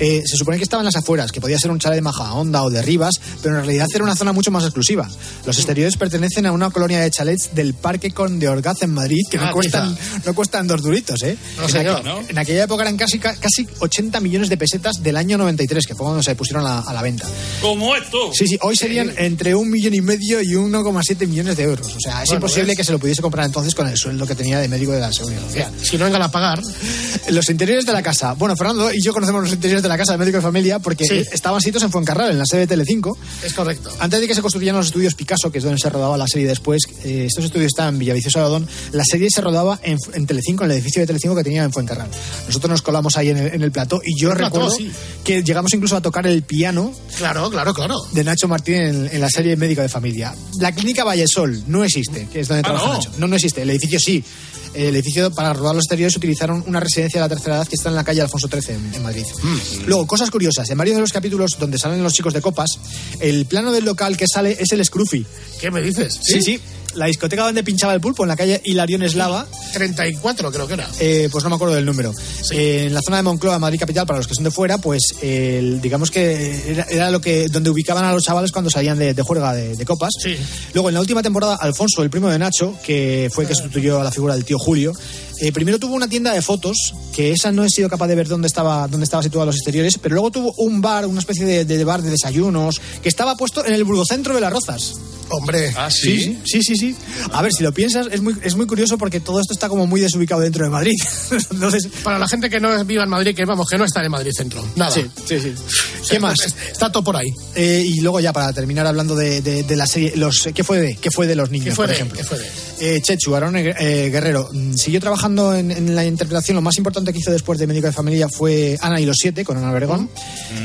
Eh, se supone que estaba en las afueras, que podía ser un chalet de Majahonda o de Rivas, pero en realidad era una zona mucho más exclusiva. Los exteriores pertenecen a una colonia de chalets del Parque Conde Orgaz en Madrid, que no, Ah, cuestan, no cuestan dos duritos, ¿eh? No, en, aqu- ¿no? en aquella época eran casi, casi 80 millones de pesetas del año 93, que fue cuando se pusieron a, a la venta. Como esto. Sí, sí, hoy serían entre un millón y medio y 1,7 millones de euros. O sea, es Bueno, imposible ¿ves? que se lo pudiese comprar entonces con el sueldo que tenía de médico de la seguridad social. Si no vengan a pagar, Los interiores de la casa. Bueno, Fernando y yo conocemos los interiores de la casa de médico de familia porque Sí. estaban sitios en Fuencarral, en la sede de Telecinco. es correcto. Antes de que se construyeran los estudios Picasso, que es donde se rodaba la serie después, eh, estos estudios estaban en Villaviciosa Odón, la serie se rodaba en, en Telecinco, en el edificio de Telecinco que tenía en Fuencarral. Nosotros nos colamos ahí en el, en el plató y yo El plató, recuerdo sí. que llegamos incluso a tocar el piano Claro, claro, claro. de Nacho Martín en, en la serie Médico de Familia. La clínica Vallesol no existe, que es donde Ah, trabaja ¿no? Nacho. No, no existe. El edificio sí. El edificio para rodar los exteriores utilizaron una residencia de la tercera edad que está en la calle Alfonso XIII en, en Madrid. Mm. Luego, cosas curiosas. En varios de los capítulos donde salen los chicos de copas, el plano del local que sale es el Scruffy. ¿Qué me dices? Sí, sí. La discoteca donde pinchaba el pulpo, en la calle Hilarión Eslava, 34 creo que era. eh, pues no me acuerdo del número. Eh, en la zona de Moncloa, Madrid capital, para los que son de fuera, pues digamos que era, era lo que donde ubicaban a los chavales cuando salían de, de juerga de, de copas. Sí. Luego en la última temporada, Alfonso, el primo de Nacho, que fue el que sustituyó a la figura del tío Julio, eh, primero tuvo una tienda de fotos, que esa no he sido capaz de ver dónde estaba dónde estaba situado los exteriores, pero luego tuvo un bar, una especie de, de bar de desayunos, que estaba puesto en el burgocentro de las Rozas. Hombre, Ah, Sí, sí. sí, sí, sí. A ver, si lo piensas, es muy, es muy curioso porque todo esto está como muy desubicado dentro de Madrid. Entonces, para la gente que no viva en Madrid, que vamos, que no está en Madrid Centro. Nada. sí, sí, sí. O sea, ¿Qué más? Está todo por ahí. Eh, y luego ya para terminar hablando de, de- de la serie, los, ¿qué fue de, qué fue de los niños, ¿Qué fue por de? ejemplo? ¿Qué fue de? Eh, Chechu, Aaron eh, Guerrero, mm, siguió trabajando en, en la interpretación. Lo más importante que hizo después de Médico de Familia fue Ana y los siete con Ana Vergón.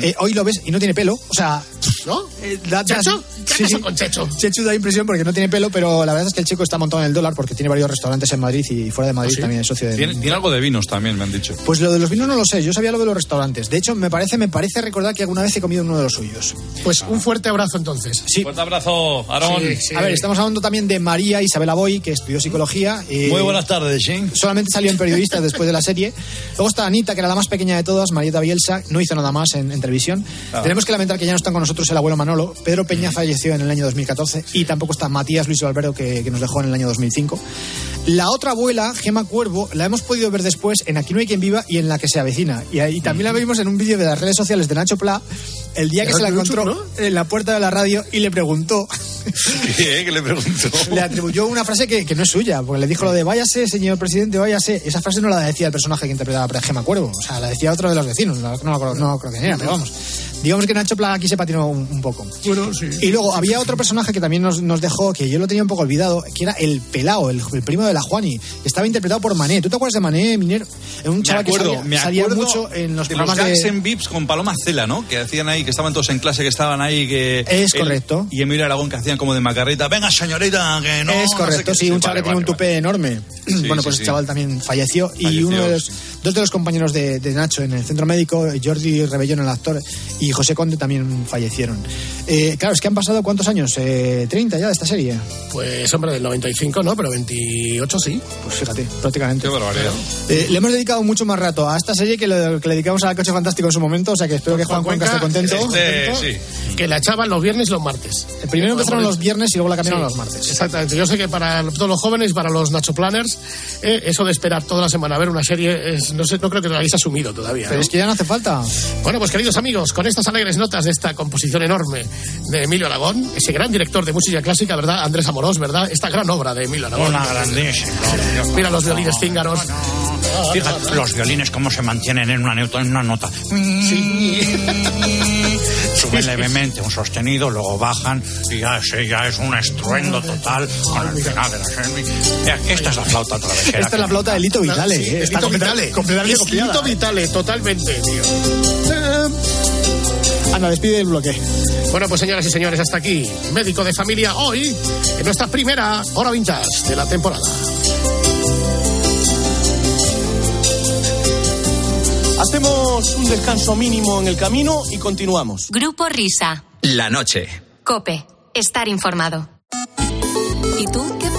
Eh, hoy lo ves y no tiene pelo. O sea, ¿No? eh, da- da- ¿Checho? ¿Qué sí, pasó con Checho? Chechu da impresión porque no tiene pelo, pero la verdad es que el chico está montado en el dólar porque tiene varios restaurantes en Madrid y fuera de Madrid ¿Ah, sí? también es socio de. Tiene, tiene algo de vinos también, me han dicho. Pues lo de los vinos no lo sé, yo sabía lo de los restaurantes. De hecho, me parece, me parece recordar que alguna vez he comido en uno de los suyos. Pues un fuerte abrazo entonces. Sí. Fuerte abrazo, Aarón. Sí, sí. A ver, estamos hablando también de María Isabel Aboy, que estudió psicología. eh, Muy buenas tardes, ¿sí? Solamente salió en periodistas después de la serie. Luego está Anita, que era la más pequeña de todas, Marieta Bielsa, no hizo nada más en, en televisión. Tenemos que lamentar que ya no están con nosotros el abuelo Manolo. Pedro Peña falleció en el año 2014 y tampoco está Matías Luis Alberto, que, que nos dejó en el año 2005. La otra abuela, Gema Cuervo, la hemos podido ver después en Aquí no hay quien viva y en La que se avecina. Y, ahí también la vimos en un vídeo de las redes sociales de Nacho Pla, el día que se la encontró en la puerta de la radio y le preguntó ¿Qué? ¿Qué le pregunto? le atribuyó una frase que, que no es suya, porque le dijo lo de váyase, señor presidente, váyase. Esa frase no la decía el personaje que interpretaba a Gema Cuervo, o sea, la decía otro de los vecinos, no, no, acuerdo- no creo quién era, pero vamos. Digamos que Nacho Plaga aquí se patinó un, un poco. Bueno, sí. Y luego había otro personaje que también nos, nos dejó, que yo lo tenía un poco olvidado, que era el pelao, el, el primo de la Juani, que estaba interpretado por Mané. ¿Tú te acuerdas de Mané, Minero? Un Me chaval acuerdo, que salía, me salía acuerdo mucho en los de los programas gags de... en Vips con Paloma Cela, ¿no? Que hacían ahí, que estaban todos en clase, que estaban ahí, que... Es él correcto. Y Emilio Aragón que hacían como de macarrita. Venga, señorita, que no... es no correcto, sé qué". sí, un chaval vale, que tiene un vale, tupé enorme. Sí, bueno, sí, pues sí. el chaval también falleció. Y Falleció, uno de los, sí. Dos de los compañeros de, de Nacho en el centro médico, Jordi Rebellón, el actor, y José Conde también fallecieron. Eh, claro, es que han pasado cuántos años, eh, 30 ya de esta serie. Pues hombre, del 95 no, pero 28 sí. Pues fíjate, prácticamente. Qué barbaridad. Eh, le hemos dedicado mucho más rato a esta serie que lo que le dedicamos al Coche Fantástico en su momento, o sea que espero que Juan Cuenca esté contento. Este, sí. Que la echaban los viernes y los martes. El primero empezaron los viernes y luego la cambiaron a los martes. Exactamente. Yo sé que para todos los jóvenes para los Nacho Planners, eh, eso de esperar toda la semana a ver una serie, es- no sé, no creo que lo hayáis asumido todavía. Pero ¿no? es que ya no hace falta. Bueno, pues queridos amigos, con estas alegres notas de esta composición enorme de Emilio Aragón, ese gran director de música clásica, ¿verdad? Andrés Amorós, ¿verdad? Esta gran obra de Emilio Aragón. Una grandísima. Mira los violines cíngaros. Fíjate, los violines cómo se mantienen en una, en una nota. Suben levemente un sostenido, luego bajan y ya, ese ya es un estruendo total con el final de la serie. Esta es la flauta travesera. Esta es la flauta de Lito Vitale. Sí, eh, está Lito Vitale. Completamente copiada. Lito Vitale, totalmente, tío. Anda, despide el bloque. Bueno, pues señoras y señores, hasta aquí. Médico de familia hoy, en nuestra primera hora vintage de la temporada. Hacemos un descanso mínimo en el camino y continuamos. Grupo Risa. La noche. Cope. Estar informado. ¿Y tú qué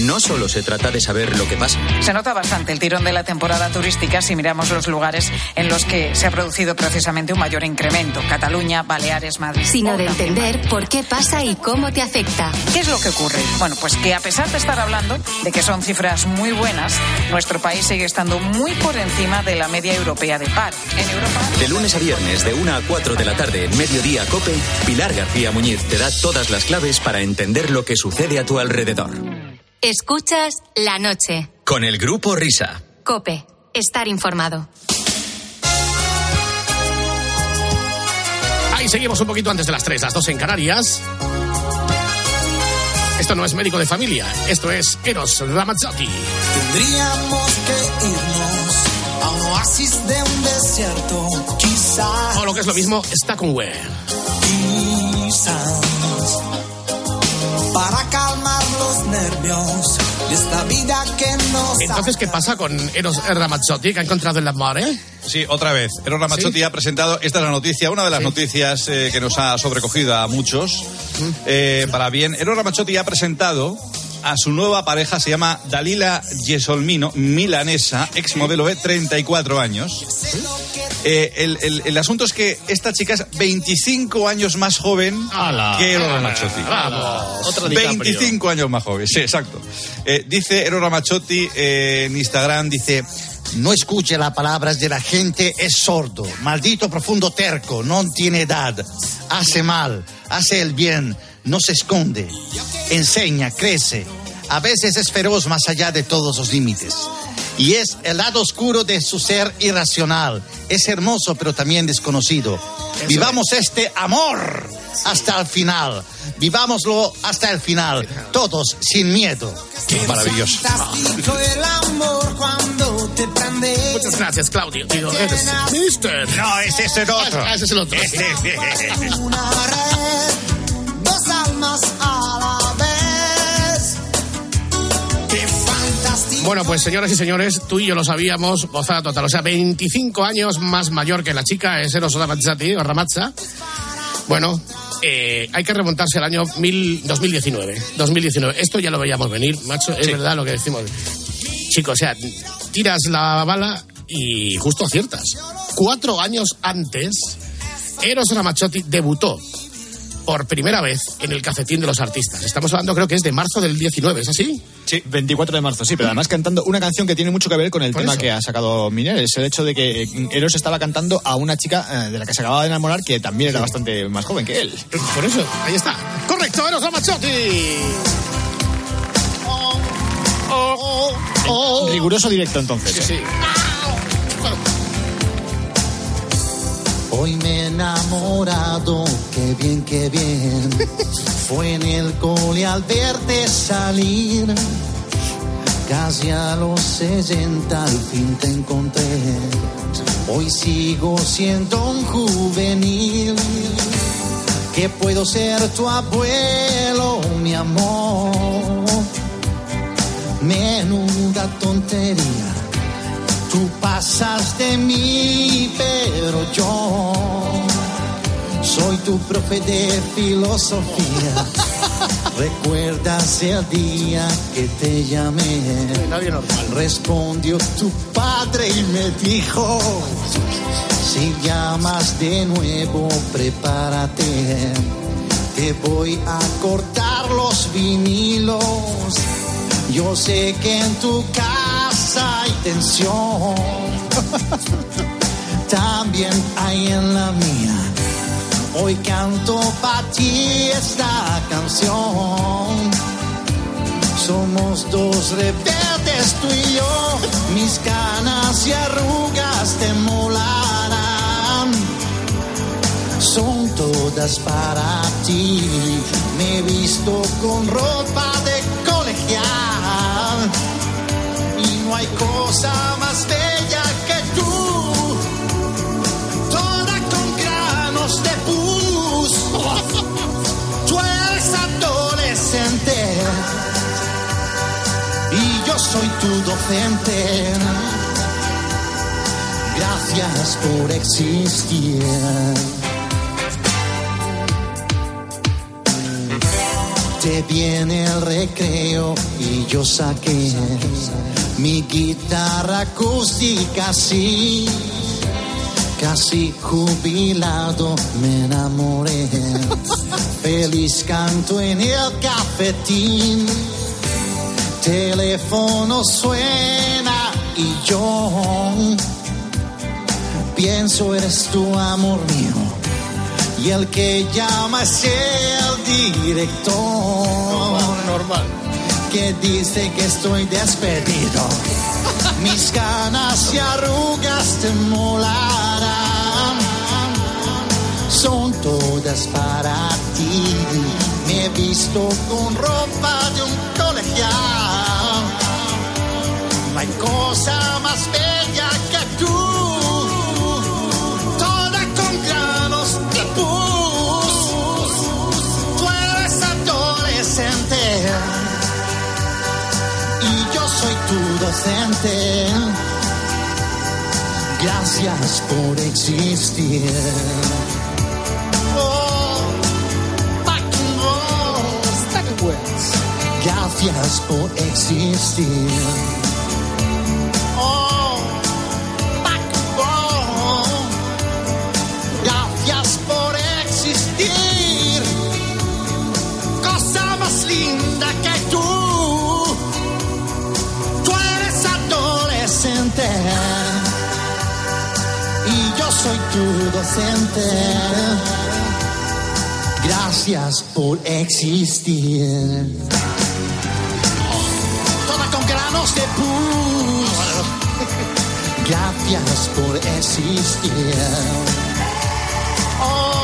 No solo se trata de saber lo que pasa. Se nota bastante el tirón de la temporada turística si miramos los lugares en los que se ha producido precisamente un mayor incremento. Cataluña, Baleares, Madrid. Sino de entender por qué pasa y cómo te afecta. ¿Qué es lo que ocurre? Bueno, pues que a pesar de estar hablando de que son cifras muy buenas, nuestro país sigue estando muy por encima de la media europea de paro. En Europa. De lunes a viernes, de 1 a 4 de la tarde, en Mediodía Cope, Pilar García Muñiz te da todas las claves para entender lo que sucede a tu alrededor. Escuchas la noche. Con el Grupo Risa. Cope. Estar informado. Ahí seguimos un poquito antes de las 3, las 2 en Canarias. Esto no es médico de familia, esto es Eros Ramazzotti. Tendríamos que irnos a un oasis de un desierto, quizás. O lo que es lo mismo, Stackenware. Quizás. Para nervios de esta vida que nos. Entonces, ¿qué pasa con Eros Ramazzotti que ha encontrado el amor, eh? Sí, otra vez. Eros Ramazzotti ha presentado, esta es la noticia, una de las noticias eh, que nos ha sobrecogido a muchos. Eh, para bien, Eros Ramazzotti ha presentado a su nueva pareja, se llama Dalila Gesolmino, milanesa, ex modelo de 34 años. Eh, el, el- el asunto es que esta chica es 25 años más joven que Ramazzotti. Vamos. Otro 25 años más joven, sí, exacto. Eh, dice Eros Ramazzotti eh, en Instagram, dice... No escuche las palabras de la gente, es sordo, maldito profundo terco, no tiene edad, hace mal, hace el bien, no se esconde, enseña, crece, a veces es feroz más allá de todos los límites. Y es el lado oscuro de su ser irracional, es hermoso pero también desconocido. Vivamos este amor hasta el final, vivámoslo hasta el final, todos sin miedo. Maravilloso. Fantástico el amor cuando te prende. Muchas gracias, Claudio. Digo, eres Mister. No, ese es el otro. Ah, ese es el otro. Este Bueno, pues señoras y señores, tú y yo lo sabíamos, gozada total. O sea, 25 años más mayor que la chica, es Eros Ramazzotti, o Ramazza. Bueno, eh, hay que remontarse al año mil- 2019. 2019. Esto ya lo veíamos venir, macho, es verdad lo que decimos. Chicos, o sea, tiras la bala y justo aciertas. Cuatro años antes, Eros Ramazzotti debutó por primera vez en el cafetín de los artistas. Estamos hablando, creo que es de marzo del 19, ¿es así? Sí, 24 de marzo, sí, pero además cantando una canción que tiene mucho que ver con el tema eso. que ha sacado Miner, es el hecho de que eh, Eros estaba cantando a una chica eh, de la que se acababa de enamorar que también era bastante más joven que él. Por eso, ahí está. Correcto, Eros Ramazzotti. Oh, oh. Riguroso directo entonces. Sí, sí. Hoy me he enamorado, qué bien, qué bien. Fue en el cole al verte salir. Casi a los 60 al fin te encontré. Hoy sigo siendo un juvenil. que puedo ser tu abuelo, mi amor. Menuda tontería, tú pasas de mí, pero yo soy tu profe de filosofía. ¿Recuerdas el día que te llamé? Respondió tu padre y me dijo, si llamas de nuevo, prepárate. Te voy a cortar los vinilos. Yo sé que en tu casa hay tensión. También hay en la mía. Hoy canto para ti esta canción. Somos dos rebeldes tú y yo. Mis canas y arrugas te molarán. Son todas para ti. Me he visto con ropa de no hay cosa más bella que tú. Toda con granos de pus. Tú eres adolescente. Y yo soy tu docente. Gracias por existir. Te viene el recreo y yo saqué mi guitarra acústica así. Casi jubilado me enamoré. Feliz canto en el cafetín. Teléfono suena y yo pienso eres tu amor mío. Y el que llama es el director. Normal. Que dice que estoy despedido. Mis canas y arrugas te molarán. Son todas para ti. Me he visto con ropa de un colegial. No hay cosa más bella que tú. Docente. Gracias por existir. Oh. Gracias por existir. Gracias por existir. Toda con granos de pus. Gracias por existir. Oh.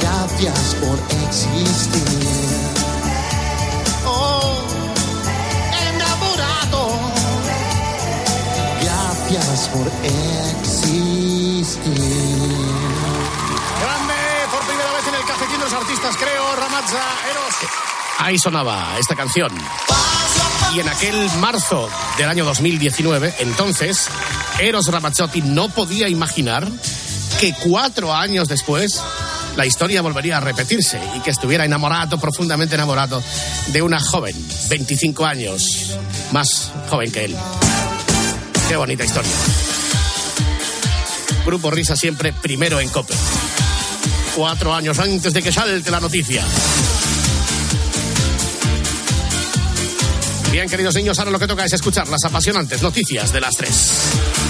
Gracias por existir. Gracias por existir. Grande, por primera vez en el cafetín de los artistas, creo, Ramazza, Eros. Ahí sonaba esta canción. Y en aquel marzo del año 2019, entonces, Eros Ramazzotti no podía imaginar que cuatro años después la historia volvería a repetirse y que estuviera enamorado, profundamente enamorado, de una joven, 25 años, más joven que él. Qué bonita historia. Grupo Risa siempre primero en COPE. Cuatro años antes de que salte la noticia. Bien, queridos niños, ahora lo que toca es escuchar las apasionantes noticias de las tres.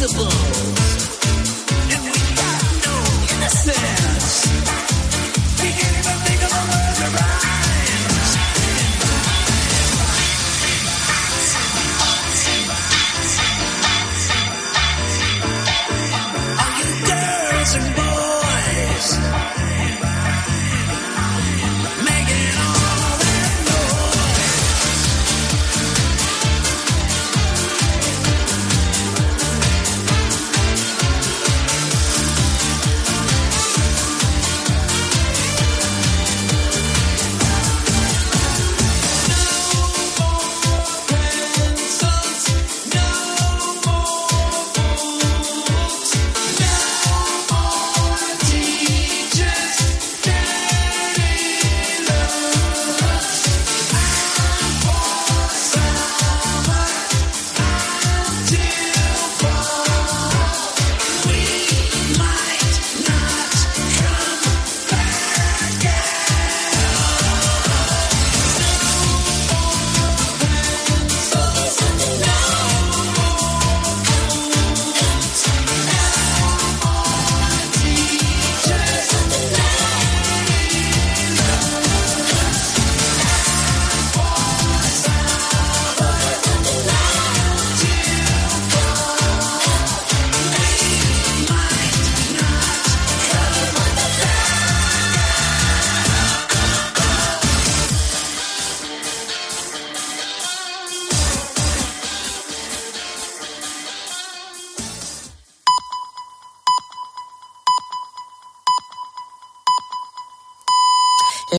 Impossible.